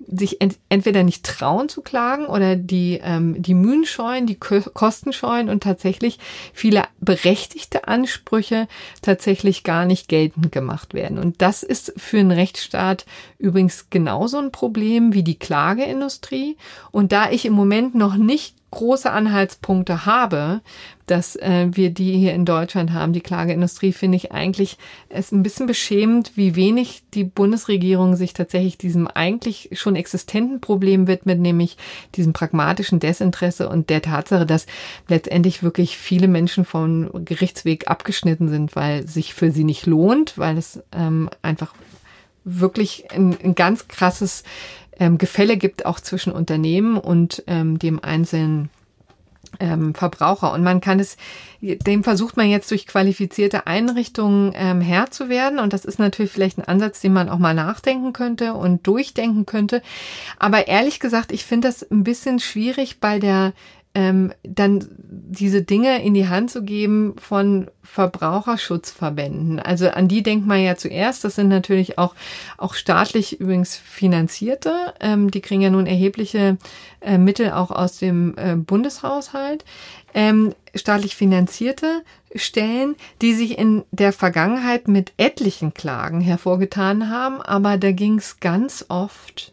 sich ent entweder nicht trauen zu klagen oder die, ähm, die Mühen scheuen, die Ko Kosten scheuen und tatsächlich viele berechtigte Ansprüche tatsächlich gar nicht geltend gemacht werden. Und das ist für einen Rechtsstaat übrigens genauso ein Problem wie die Klageindustrie. Und da ich im Moment noch nicht große Anhaltspunkte habe, dass äh, wir die hier in Deutschland haben, die Klageindustrie, finde ich eigentlich es ein bisschen beschämend, wie wenig die Bundesregierung sich tatsächlich diesem eigentlich schon existenten Problem widmet, nämlich diesem pragmatischen Desinteresse und der Tatsache, dass letztendlich wirklich viele Menschen vom Gerichtsweg abgeschnitten sind, weil sich für sie nicht lohnt, weil es ähm, einfach wirklich ein, ein ganz krasses ähm, Gefälle gibt, auch zwischen Unternehmen und ähm, dem einzelnen ähm, Verbraucher. Und man kann es, dem versucht man jetzt durch qualifizierte Einrichtungen ähm, Herr zu werden. Und das ist natürlich vielleicht ein Ansatz, den man auch mal nachdenken könnte und durchdenken könnte. Aber ehrlich gesagt, ich finde das ein bisschen schwierig bei der ähm, dann diese Dinge in die Hand zu geben von Verbraucherschutzverbänden. Also an die denkt man ja zuerst. Das sind natürlich auch, auch staatlich übrigens finanzierte. Ähm, die kriegen ja nun erhebliche äh, Mittel auch aus dem äh, Bundeshaushalt. Ähm, staatlich finanzierte Stellen, die sich in der Vergangenheit mit etlichen Klagen hervorgetan haben. Aber da ging es ganz oft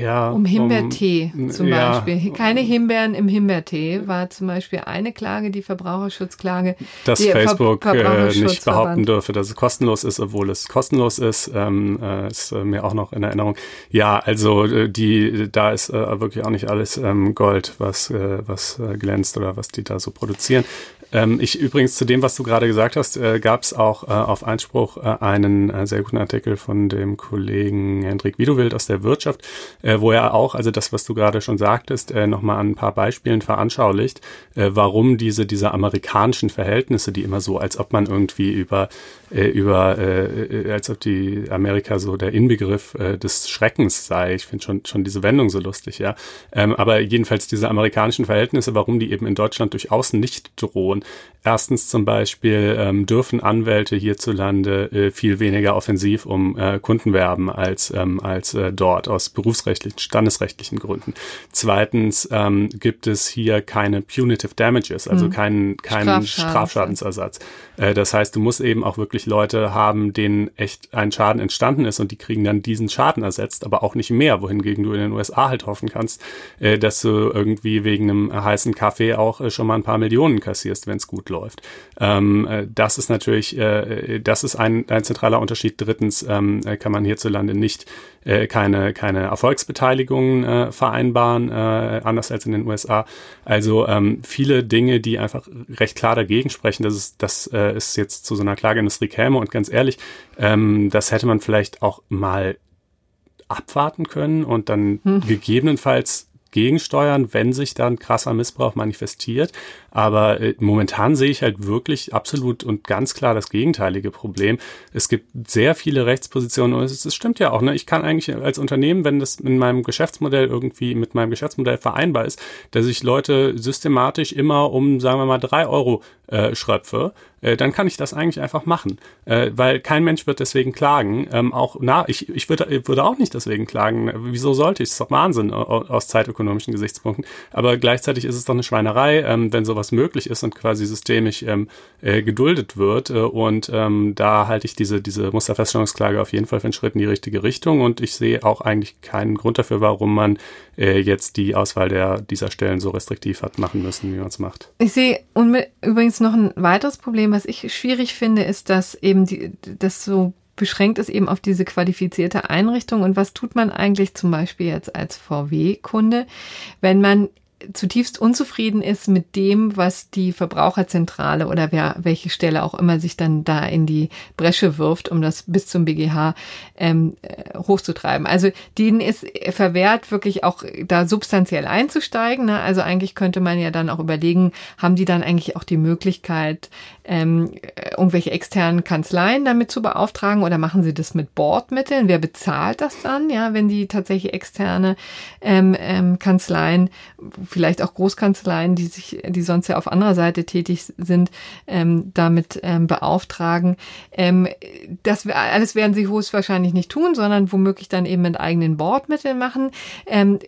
Ja, um Himbeertee um, zum ja, Beispiel. Keine Himbeeren im Himbeertee war zum Beispiel eine Klage, die Verbraucherschutzklage. Dass die Facebook Ver äh, nicht behaupten dürfe, dass es kostenlos ist, obwohl es kostenlos ist, ähm, äh, ist äh, mir auch noch in Erinnerung. Ja, also äh, die, da ist wirklich auch nicht alles ähm, Gold, was, was glänzt oder was die da so produzieren. Ähm, ich übrigens zu dem, was du gerade gesagt hast, äh, gab es auch äh, auf Einspruch äh, einen äh, sehr guten Artikel von dem Kollegen Hendrik Widowild aus der Wirtschaft, äh, wo er auch, also das, was du gerade schon sagtest, äh, nochmal an ein paar Beispielen veranschaulicht, äh, warum diese, diese amerikanischen Verhältnisse, die immer so, als ob man irgendwie über, äh, über äh, als ob die Amerika so der Inbegriff äh, des Schreckens sei. Ich finde schon, schon diese Wendung so lustig, ja. Ähm, aber jedenfalls diese amerikanischen Verhältnisse, warum die eben in Deutschland durchaus nicht drohen. Erstens zum Beispiel ähm, dürfen Anwälte hierzulande äh, viel weniger offensiv um äh, Kunden werben als, ähm, als äh, dort aus berufsrechtlichen, standesrechtlichen Gründen. Zweitens ähm, gibt es hier keine punitive damages, also mhm. keinen, keinen Strafschadensersatz. Äh, das heißt, du musst eben auch wirklich Leute haben, denen echt ein Schaden entstanden ist und die kriegen dann diesen Schaden ersetzt, aber auch nicht mehr, wohingegen du in den USA halt hoffen kannst, äh, dass du irgendwie wegen einem heißen Kaffee auch äh, schon mal ein paar Millionen kassierst, wenn es gut läuft. Ähm, äh, das ist natürlich, das ist ein, ein zentraler Unterschied. Drittens ähm, äh, kann man hierzulande nicht äh, keine, keine Erfolgsbeteiligungen äh, vereinbaren, äh, anders als in den USA. Also ähm, viele Dinge, die einfach recht klar dagegen sprechen, dass es, dass äh, es jetzt zu so einer Klageindustrie käme. Und ganz ehrlich, ähm, das hätte man vielleicht auch mal abwarten können und dann hm. gegebenenfalls gegensteuern, wenn sich dann krasser Missbrauch manifestiert. Aber äh, momentan sehe ich halt wirklich absolut und ganz klar das gegenteilige Problem. Es gibt sehr viele Rechtspositionen und es, es stimmt ja auch. Ne? Ich kann eigentlich als Unternehmen, wenn das in meinem Geschäftsmodell irgendwie mit meinem Geschäftsmodell vereinbar ist, dass ich Leute systematisch immer um, sagen wir mal, drei Euro äh, schröpfe, äh, dann kann ich das eigentlich einfach machen, äh, weil kein Mensch wird deswegen klagen. Ähm, auch na, ich, ich würde, würde auch nicht deswegen klagen. Wieso sollte ich? Das ist doch Wahnsinn aus zeitökonomischen Gesichtspunkten. Aber gleichzeitig ist es doch eine Schweinerei, ähm, wenn sowas was möglich ist und quasi systemisch ähm, äh, geduldet wird. Äh, und ähm, da halte ich diese, diese Musterfeststellungsklage auf jeden Fall für einen Schritt in die richtige Richtung. Und ich sehe auch eigentlich keinen Grund dafür, warum man äh, jetzt die Auswahl der, dieser Stellen so restriktiv hat machen müssen, wie man es macht. Ich sehe übrigens noch ein weiteres Problem, was ich schwierig finde, ist, dass eben die, das so beschränkt ist eben auf diese qualifizierte Einrichtung. Und was tut man eigentlich zum Beispiel jetzt als VW-Kunde, wenn man zutiefst unzufrieden ist mit dem, was die Verbraucherzentrale oder wer, welche Stelle auch immer sich dann da in die Bresche wirft, um das bis zum BGH ähm, äh, hochzutreiben. Also denen ist verwehrt, wirklich auch da substanziell einzusteigen. Ne? Also eigentlich könnte man ja dann auch überlegen, haben die dann eigentlich auch die Möglichkeit, ähm, irgendwelche externen Kanzleien damit zu beauftragen oder machen sie das mit Bordmitteln? Wer bezahlt das dann, ja, wenn die tatsächlich externe ähm, ähm, Kanzleien vielleicht auch Großkanzleien, die sich, die sonst ja auf anderer Seite tätig sind, ähm, damit ähm, beauftragen. Ähm, das alles werden sie höchstwahrscheinlich nicht tun, sondern womöglich dann eben mit eigenen Bordmitteln machen. Ähm,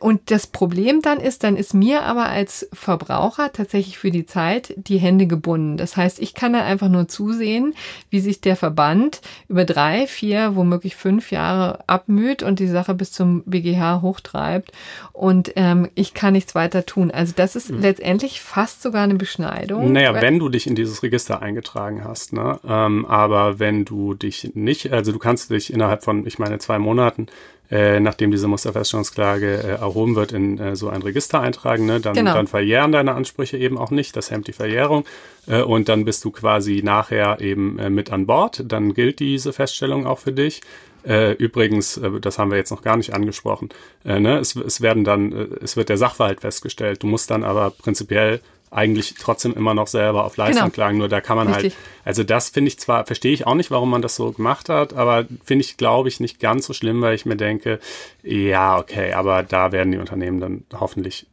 und das Problem dann ist, dann ist mir aber als Verbraucher tatsächlich für die Zeit die Hände gebunden. Das heißt, ich kann dann einfach nur zusehen, wie sich der Verband über drei, vier, womöglich fünf Jahre abmüht und die Sache bis zum BGH hochtreibt. Und ähm, ich kann nichts weiter tun. Also das ist mhm. letztendlich fast sogar eine Beschneidung. Naja, wenn du dich in dieses Register eingetragen hast, ne? Ähm, aber wenn du dich nicht, also du kannst dich innerhalb von, ich meine, zwei Monaten äh, nachdem diese Musterfeststellungsklage äh, erhoben wird, in äh, so ein Register eintragen. Ne? Dann, genau. dann verjähren deine Ansprüche eben auch nicht. Das hemmt die Verjährung. Äh, und dann bist du quasi nachher eben äh, mit an Bord. Dann gilt diese Feststellung auch für dich. Äh, übrigens, äh, das haben wir jetzt noch gar nicht angesprochen. Äh, ne? es, es werden dann, äh, es wird der Sachverhalt festgestellt. Du musst dann aber prinzipiell eigentlich trotzdem immer noch selber auf Leistung genau. klagen. Nur da kann man halt Richtig. halt, also das finde ich zwar, verstehe ich auch nicht, warum man das so gemacht hat, aber finde ich, glaube ich, nicht ganz so schlimm, weil ich mir denke, ja, okay, aber da werden die Unternehmen dann hoffentlich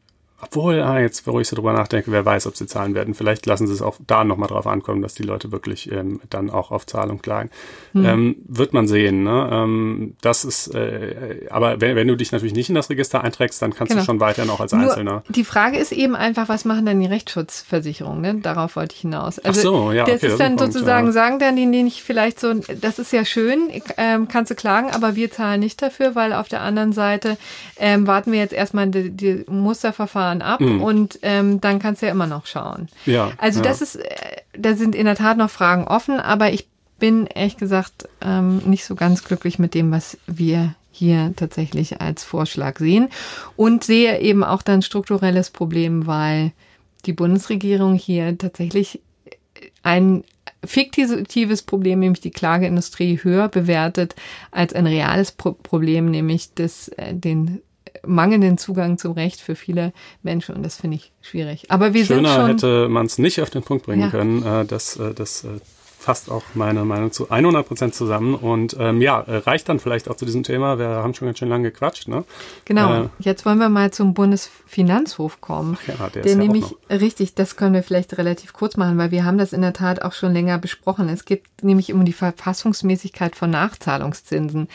obwohl, ah, jetzt, wo ich so drüber nachdenke, wer weiß, ob sie zahlen werden. Vielleicht lassen sie es auch da nochmal drauf ankommen, dass die Leute wirklich ähm, dann auch auf Zahlung klagen. Hm. Ähm, wird man sehen. Ne? Ähm, das ist, äh, aber wenn, wenn du dich natürlich nicht in das Register einträgst, dann kannst genau. du schon weiterhin auch als Einzelner. Nur die Frage ist eben einfach, was machen denn die Rechtsschutzversicherungen? Ne? Darauf wollte ich hinaus. Also, Ach so, ja. Das okay, ist dann Punkt, sozusagen, ja. sagen dann die nicht vielleicht so, das ist ja schön, ähm, kannst du klagen, aber wir zahlen nicht dafür, weil auf der anderen Seite ähm, warten wir jetzt erstmal die, die Musterverfahren ab mhm. und ähm, dann kannst du ja immer noch schauen. Ja. Also ja. das ist, äh, da sind in der Tat noch Fragen offen, aber ich bin ehrlich gesagt ähm, nicht so ganz glücklich mit dem, was wir hier tatsächlich als Vorschlag sehen und sehe eben auch dann strukturelles Problem, weil die Bundesregierung hier tatsächlich ein fiktives Problem, nämlich die Klageindustrie, höher bewertet als ein reales Pro Problem, nämlich das, äh, den mangelnden Zugang zum Recht für viele Menschen und das finde ich schwierig. Aber wir Schöner sind schon, hätte man es nicht auf den Punkt bringen ja. können, äh, dass äh, das fasst auch meine Meinung zu 100 Prozent zusammen. Und ähm, ja, äh, reicht dann vielleicht auch zu diesem Thema. Wir haben schon ganz schön lange gequatscht. Ne? Genau. Äh, Jetzt wollen wir mal zum Bundesfinanzhof kommen. Ja, der, der ist nämlich, ja richtig, das können wir vielleicht relativ kurz machen, weil wir haben das in der Tat auch schon länger besprochen. Es geht nämlich um die Verfassungsmäßigkeit von Nachzahlungszinsen.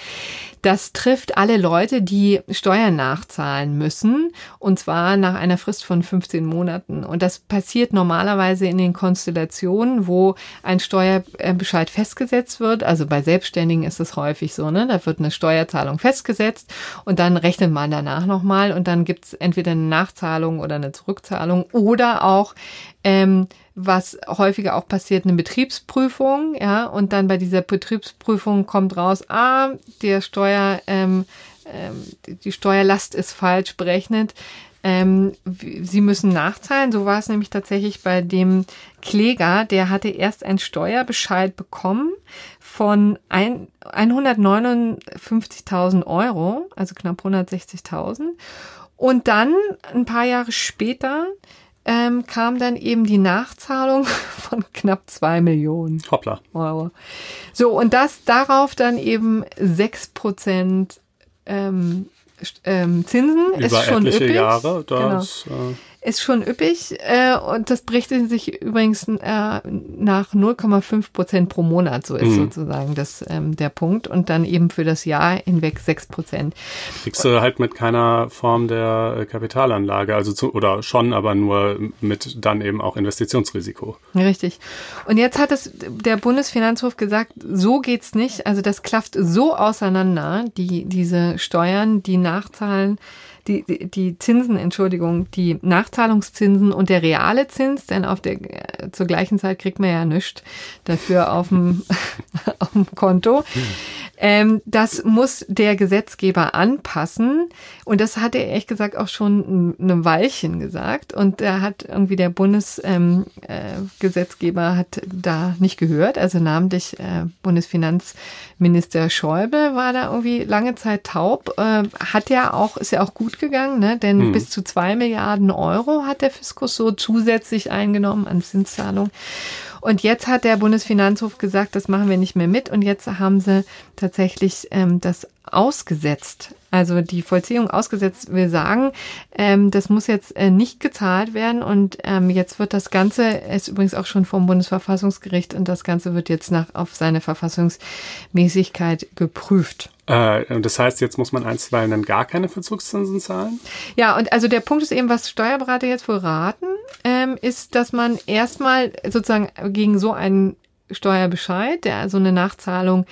Das trifft alle Leute, die Steuern nachzahlen müssen, und zwar nach einer Frist von 15 Monaten. Und das passiert normalerweise in den Konstellationen, wo ein Steuerbescheid festgesetzt wird. Also bei Selbstständigen ist es häufig so, ne? Da wird eine Steuerzahlung festgesetzt und dann rechnet man danach nochmal und dann gibt es entweder eine Nachzahlung oder eine Zurückzahlung oder auch ähm, was häufiger auch passiert, eine Betriebsprüfung, ja, und dann bei dieser Betriebsprüfung kommt raus, ah, der Steuer, ähm, ähm, die Steuerlast ist falsch berechnet. Ähm, sie müssen nachzahlen. So war es nämlich tatsächlich bei dem Kläger. Der hatte erst einen Steuerbescheid bekommen von 159.000 Euro, also knapp 160.000. Und dann ein paar Jahre später ähm, kam dann eben die Nachzahlung von knapp zwei Millionen Hoppla. Euro. So, und das darauf dann eben sechs Prozent ähm, ähm, Zinsen. Über ist schon üppig. Jahre. Das, genau. äh ist schon üppig äh, und das bricht sich übrigens äh, nach 0,5 Prozent pro Monat, so ist mhm. sozusagen das ähm, der Punkt und dann eben für das Jahr hinweg 6 Prozent. Kriegst du halt mit keiner Form der äh, Kapitalanlage, also zu, oder schon, aber nur mit dann eben auch Investitionsrisiko. Richtig. Und jetzt hat es der Bundesfinanzhof gesagt, so geht's nicht, also das klafft so auseinander, die diese Steuern, die nachzahlen, die, die, Zinsen, Entschuldigung, die Nachzahlungszinsen und der reale Zins, denn auf der, äh, zur gleichen Zeit kriegt man ja nichts dafür auf dem, auf dem Konto. Ähm, das muss der Gesetzgeber anpassen. Und das hat er ehrlich gesagt auch schon ein Weilchen gesagt. Und da hat irgendwie der Bundesgesetzgeber ähm, äh, hat da nicht gehört. Also namentlich äh, Bundesfinanzminister Schäuble war da irgendwie lange Zeit taub. Äh, hat ja auch, ist ja auch gut gegangen, ne? denn hm. bis zu zwei Milliarden Euro hat der Fiskus so zusätzlich eingenommen an Zinszahlungen. Und jetzt hat der Bundesfinanzhof gesagt, das machen wir nicht mehr mit. Und jetzt haben sie tatsächlich ähm, das ausgesetzt. Also die Vollziehung ausgesetzt will sagen, ähm, das muss jetzt äh, nicht gezahlt werden und ähm, jetzt wird das Ganze, ist übrigens auch schon vom Bundesverfassungsgericht und das Ganze wird jetzt nach auf seine Verfassungsmäßigkeit geprüft. Äh, das heißt, jetzt muss man einstweilen dann gar keine Verzugszinsen zahlen? Ja, und also der Punkt ist eben, was Steuerberater jetzt wohl raten, ähm, ist, dass man erstmal sozusagen gegen so einen Steuerbescheid, der so eine Nachzahlung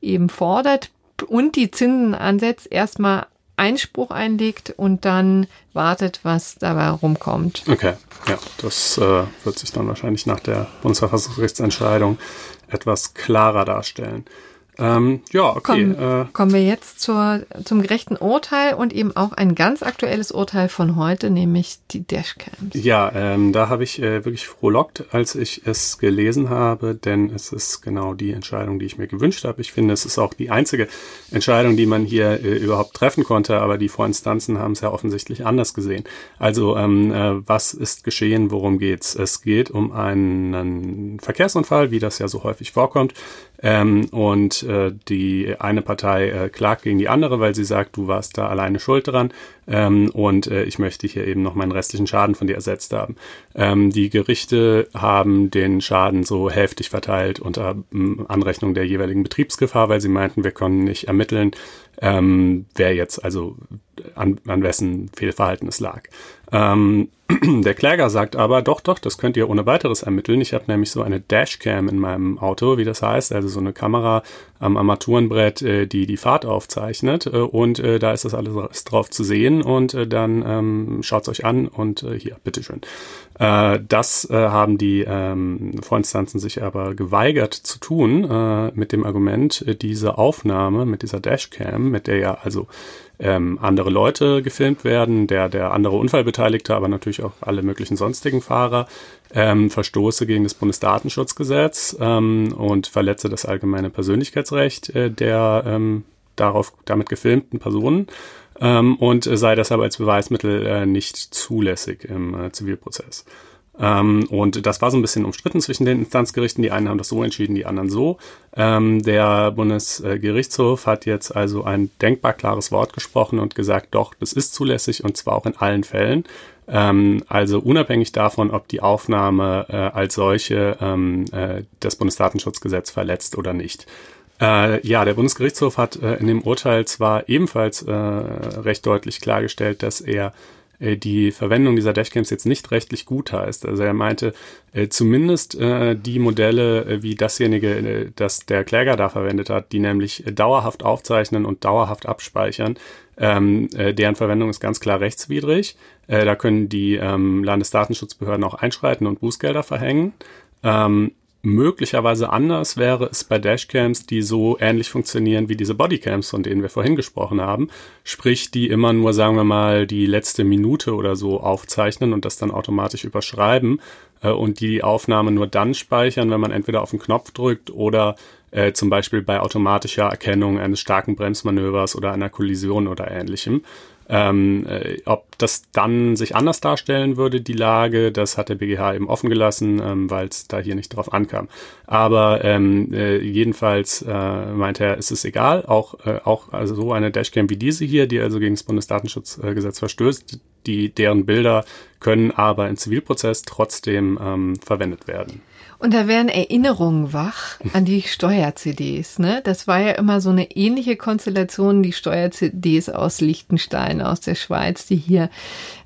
eben fordert, und die Zinsen ansetzt, erstmal Einspruch einlegt und dann wartet, was dabei rumkommt. Okay, ja, das äh, wird sich dann wahrscheinlich nach der Bundesverfassungsgerichtsentscheidung etwas klarer darstellen. Ähm, ja, okay. Kommen, äh, kommen wir jetzt zur, zum gerechten Urteil und eben auch ein ganz aktuelles Urteil von heute, nämlich die Dashcams. Ja, ähm, da habe ich äh, wirklich frohlockt, als ich es gelesen habe, denn es ist genau die Entscheidung, die ich mir gewünscht habe. Ich finde, es ist auch die einzige Entscheidung, die man hier äh, überhaupt treffen konnte, aber die Vorinstanzen haben es ja offensichtlich anders gesehen. Also, ähm, äh, was ist geschehen? Worum geht's? Es geht um einen Verkehrsunfall, wie das ja so häufig vorkommt Ähm, und äh, die eine Partei äh, klagt gegen die andere, weil sie sagt, du warst da alleine schuld dran ähm, und äh, ich möchte hier eben noch meinen restlichen Schaden von dir ersetzt haben. Ähm, die Gerichte haben den Schaden so hälftig verteilt unter Anrechnung der jeweiligen Betriebsgefahr, weil sie meinten, wir können nicht ermitteln, ähm, wer jetzt also an, an wessen Fehlverhalten es lag. Ähm, der Kläger sagt aber, doch, doch, das könnt ihr ohne weiteres ermitteln. Ich habe nämlich so eine Dashcam in meinem Auto, wie das heißt, also so eine Kamera am Armaturenbrett, äh, die die Fahrt aufzeichnet. Äh, und äh, da ist das alles drauf zu sehen und äh, dann ähm, schaut's euch an und äh, hier, bitteschön. Äh, das äh, haben die ähm, Vorinstanzen sich aber geweigert zu tun, äh, mit dem Argument, äh, diese Aufnahme mit dieser Dashcam, mit der ja also ähm, andere Leute gefilmt werden, der, der andere Unfallbeteiligte, aber natürlich auch alle möglichen sonstigen Fahrer, ähm, verstoße gegen das Bundesdatenschutzgesetz ähm, und verletze das allgemeine Persönlichkeitsrecht äh, der ähm, darauf damit gefilmten Personen ähm, und sei deshalb als Beweismittel äh, nicht zulässig im äh, Zivilprozess. Ähm, und das war so ein bisschen umstritten zwischen den Instanzgerichten. Die einen haben das so entschieden, die anderen so. Ähm, der Bundesgerichtshof hat jetzt also ein denkbar klares Wort gesprochen und gesagt, doch, das ist zulässig und zwar auch in allen Fällen. Ähm, also unabhängig davon, ob die Aufnahme äh, als solche ähm, äh, das Bundesdatenschutzgesetz verletzt oder nicht. Äh, ja, der Bundesgerichtshof hat äh, in dem Urteil zwar ebenfalls äh, recht deutlich klargestellt, dass er die Verwendung dieser Dashcams jetzt nicht rechtlich gut heißt. Also er meinte, äh, zumindest äh, die Modelle äh, wie dasjenige, äh, das der Kläger da verwendet hat, die nämlich dauerhaft aufzeichnen und dauerhaft abspeichern, ähm, äh, deren Verwendung ist ganz klar rechtswidrig. Äh, da können die ähm, Landesdatenschutzbehörden auch einschreiten und Bußgelder verhängen. Ähm, möglicherweise anders wäre es bei Dashcams, die so ähnlich funktionieren wie diese Bodycams, von denen wir vorhin gesprochen haben. Sprich, die immer nur, sagen wir mal, die letzte Minute oder so aufzeichnen und das dann automatisch überschreiben äh, und die Aufnahme nur dann speichern, wenn man entweder auf den Knopf drückt oder äh, zum Beispiel bei automatischer Erkennung eines starken Bremsmanövers oder einer Kollision oder ähnlichem. Ähm, äh, ob das dann sich anders darstellen würde, die Lage, das hat der BGH eben offen gelassen, ähm, weil es da hier nicht drauf ankam. Aber ähm, äh, jedenfalls äh, meint er, es ist egal, auch, äh, auch also so eine Dashcam wie diese hier, die also gegen das Bundesdatenschutzgesetz verstößt, die, deren Bilder können aber im Zivilprozess trotzdem ähm, verwendet werden. Und da werden Erinnerungen wach an die Steuer-CDs. Ne? Das war ja immer so eine ähnliche Konstellation, die Steuer-CDs aus Liechtenstein, aus der Schweiz, die hier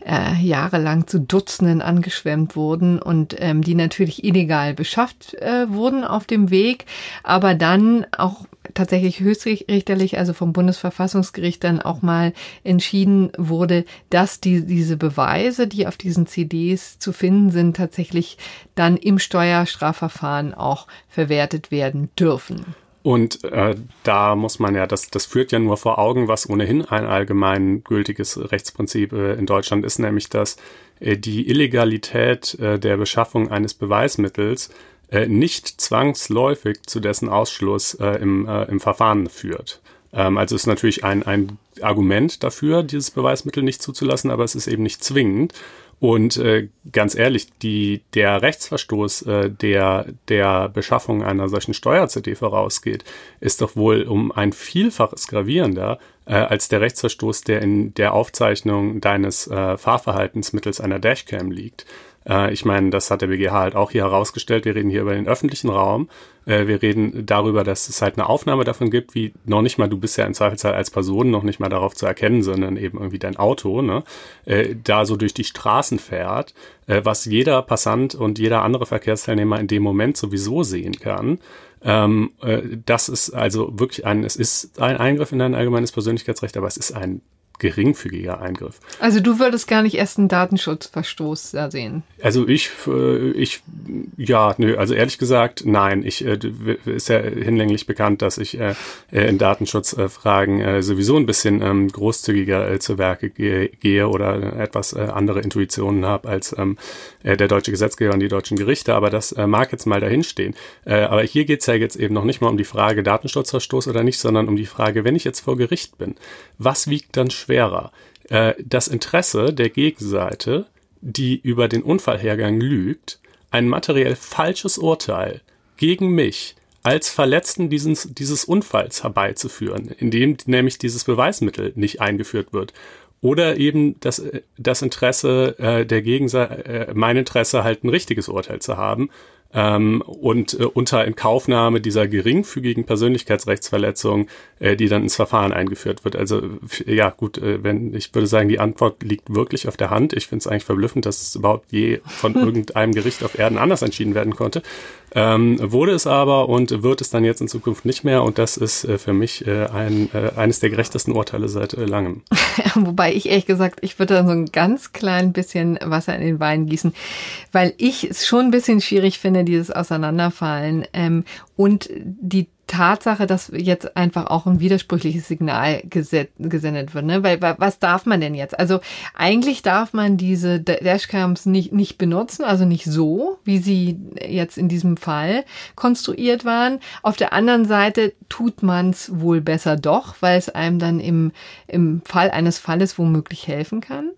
äh, jahrelang zu Dutzenden angeschwemmt wurden und ähm, die natürlich illegal beschafft äh, wurden auf dem Weg, aber dann auch tatsächlich höchstrichterlich, also vom Bundesverfassungsgericht dann auch mal entschieden wurde, dass die, diese Beweise, die auf diesen CDs zu finden sind, tatsächlich dann im Steuerstrafverfahren auch verwertet werden dürfen. Und äh, da muss man ja, das, das führt ja nur vor Augen, was ohnehin ein allgemein gültiges Rechtsprinzip äh, in Deutschland ist, nämlich dass äh, die Illegalität äh, der Beschaffung eines Beweismittels nicht zwangsläufig zu dessen Ausschluss äh, im, äh, im Verfahren führt. Ähm, also ist natürlich ein, ein Argument dafür, dieses Beweismittel nicht zuzulassen, aber es ist eben nicht zwingend. Und äh, ganz ehrlich, die, der Rechtsverstoß, äh, der der Beschaffung einer solchen Steuer-CD vorausgeht, ist doch wohl um ein Vielfaches gravierender äh, als der Rechtsverstoß, der in der Aufzeichnung deines äh, Fahrverhaltens mittels einer Dashcam liegt. Äh, ich meine, das hat der BGH halt auch hier herausgestellt. Wir reden hier über den öffentlichen Raum. Äh, wir reden darüber, dass es halt eine Aufnahme davon gibt, wie noch nicht mal, du bist ja im Zweifelsfall als Person noch nicht mal darauf zu erkennen, sondern eben irgendwie dein Auto, ne, äh, da so durch die Straßen fährt, äh, was jeder Passant und jeder andere Verkehrsteilnehmer in dem Moment sowieso sehen kann. Ähm, äh, das ist also wirklich ein, es ist ein Eingriff in dein allgemeines Persönlichkeitsrecht, aber es ist ein geringfügiger Eingriff. Also du würdest gar nicht erst einen Datenschutzverstoß da sehen? Also ich, äh, ich, ja, nö, also ehrlich gesagt, nein. Ich, äh, ist ja hinlänglich bekannt, dass ich äh, in Datenschutzfragen sowieso ein bisschen ähm, großzügiger zu Werke gehe oder etwas andere Intuitionen habe als ähm, der deutsche Gesetzgeber und die deutschen Gerichte, aber das mag jetzt mal dahinstehen. Aber hier geht's ja jetzt eben noch nicht mal um die Frage Datenschutzverstoß oder nicht, sondern um die Frage, wenn ich jetzt vor Gericht bin, was wiegt dann schwerer. Äh, das Interesse der Gegenseite, die über den Unfallhergang lügt, ein materiell falsches Urteil gegen mich als Verletzten dieses, dieses Unfalls herbeizuführen, indem nämlich dieses Beweismittel nicht eingeführt wird. Oder eben das, das Interesse äh, der Gegenseite, äh, mein Interesse halt ein richtiges Urteil zu haben ähm, und äh, unter Inkaufnahme dieser geringfügigen Persönlichkeitsrechtsverletzung, äh, die dann ins Verfahren eingeführt wird. Also ja gut, äh, wenn ich würde sagen, die Antwort liegt wirklich auf der Hand. Ich finde es eigentlich verblüffend, dass es überhaupt je von irgendeinem Gericht auf Erden anders entschieden werden konnte. Ähm, wurde es aber und wird es dann jetzt in Zukunft nicht mehr und das ist äh, für mich äh, ein, äh, eines der gerechtesten Urteile seit äh, langem. Wobei ich ehrlich gesagt, ich würde da so ein ganz klein bisschen Wasser in den Wein gießen, weil ich es schon ein bisschen schwierig finde, dieses Auseinanderfallen ähm, und die Tatsache, dass jetzt einfach auch ein widersprüchliches Signal gesendet wird. Ne? Weil was darf man denn jetzt? Also eigentlich darf man diese Dashcams nicht, nicht benutzen, also nicht so, wie sie jetzt in diesem Fall konstruiert waren. Auf der anderen Seite tut man es wohl besser doch, weil es einem dann im, im Fall eines Falles womöglich helfen kann.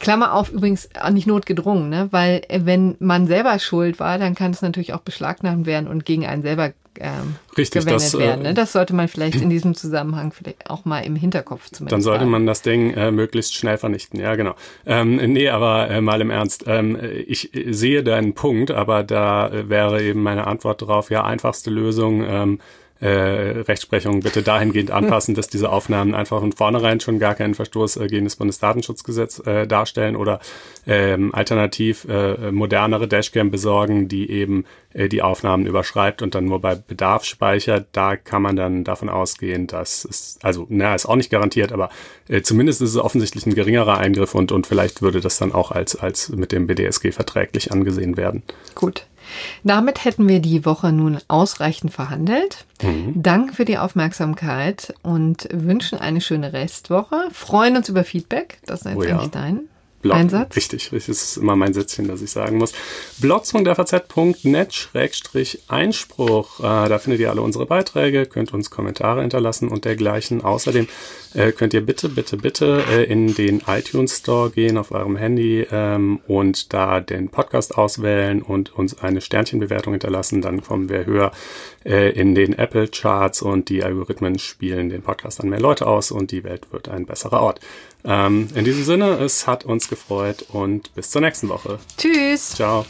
Klammer auf, übrigens nicht notgedrungen, ne? weil wenn man selber schuld war, dann kann es natürlich auch beschlagnahmt werden und gegen einen selber ähm, Richtig, das, werden. Ne? Das sollte man vielleicht in diesem Zusammenhang vielleicht auch mal im Hinterkopf zumindest Dann sollte haben. man das Ding äh, möglichst schnell vernichten, ja genau. Ähm, nee, aber äh, mal im Ernst. Ähm, ich sehe deinen Punkt, aber da äh, wäre eben meine Antwort darauf, ja, einfachste Lösung, ähm, äh, Rechtsprechung bitte dahingehend anpassen, dass diese Aufnahmen einfach von vornherein schon gar keinen Verstoß äh, gegen das Bundesdatenschutzgesetz äh, darstellen oder ähm, alternativ äh, modernere Dashcam besorgen, die eben äh, die Aufnahmen überschreibt und dann nur bei Bedarf speichert. Da kann man dann davon ausgehen, dass es, also naja, ist auch nicht garantiert, aber äh, zumindest ist es offensichtlich ein geringerer Eingriff und, und vielleicht würde das dann auch als, als mit dem BDSG verträglich angesehen werden. Gut. Damit hätten wir die Woche nun ausreichend verhandelt. Mhm. Danke für die Aufmerksamkeit und wünschen eine schöne Restwoche. Freuen uns über Feedback. Das ist jetzt oh ja. eigentlich dein. Blog. Einsatz? Richtig, das ist immer mein Sätzchen, das ich sagen muss. blogs.faz.net-einspruch. Äh, da findet ihr alle unsere Beiträge, könnt uns Kommentare hinterlassen und dergleichen. Außerdem äh, könnt ihr bitte, bitte, bitte äh, in den iTunes Store gehen auf eurem Handy ähm, und da den Podcast auswählen und uns eine Sternchenbewertung hinterlassen. Dann kommen wir höher äh, in den Apple Charts und die Algorithmen spielen den Podcast an mehr Leute aus und die Welt wird ein besserer Ort. Ähm, in diesem Sinne, es hat uns gefreut und bis zur nächsten Woche. Tschüss. Ciao.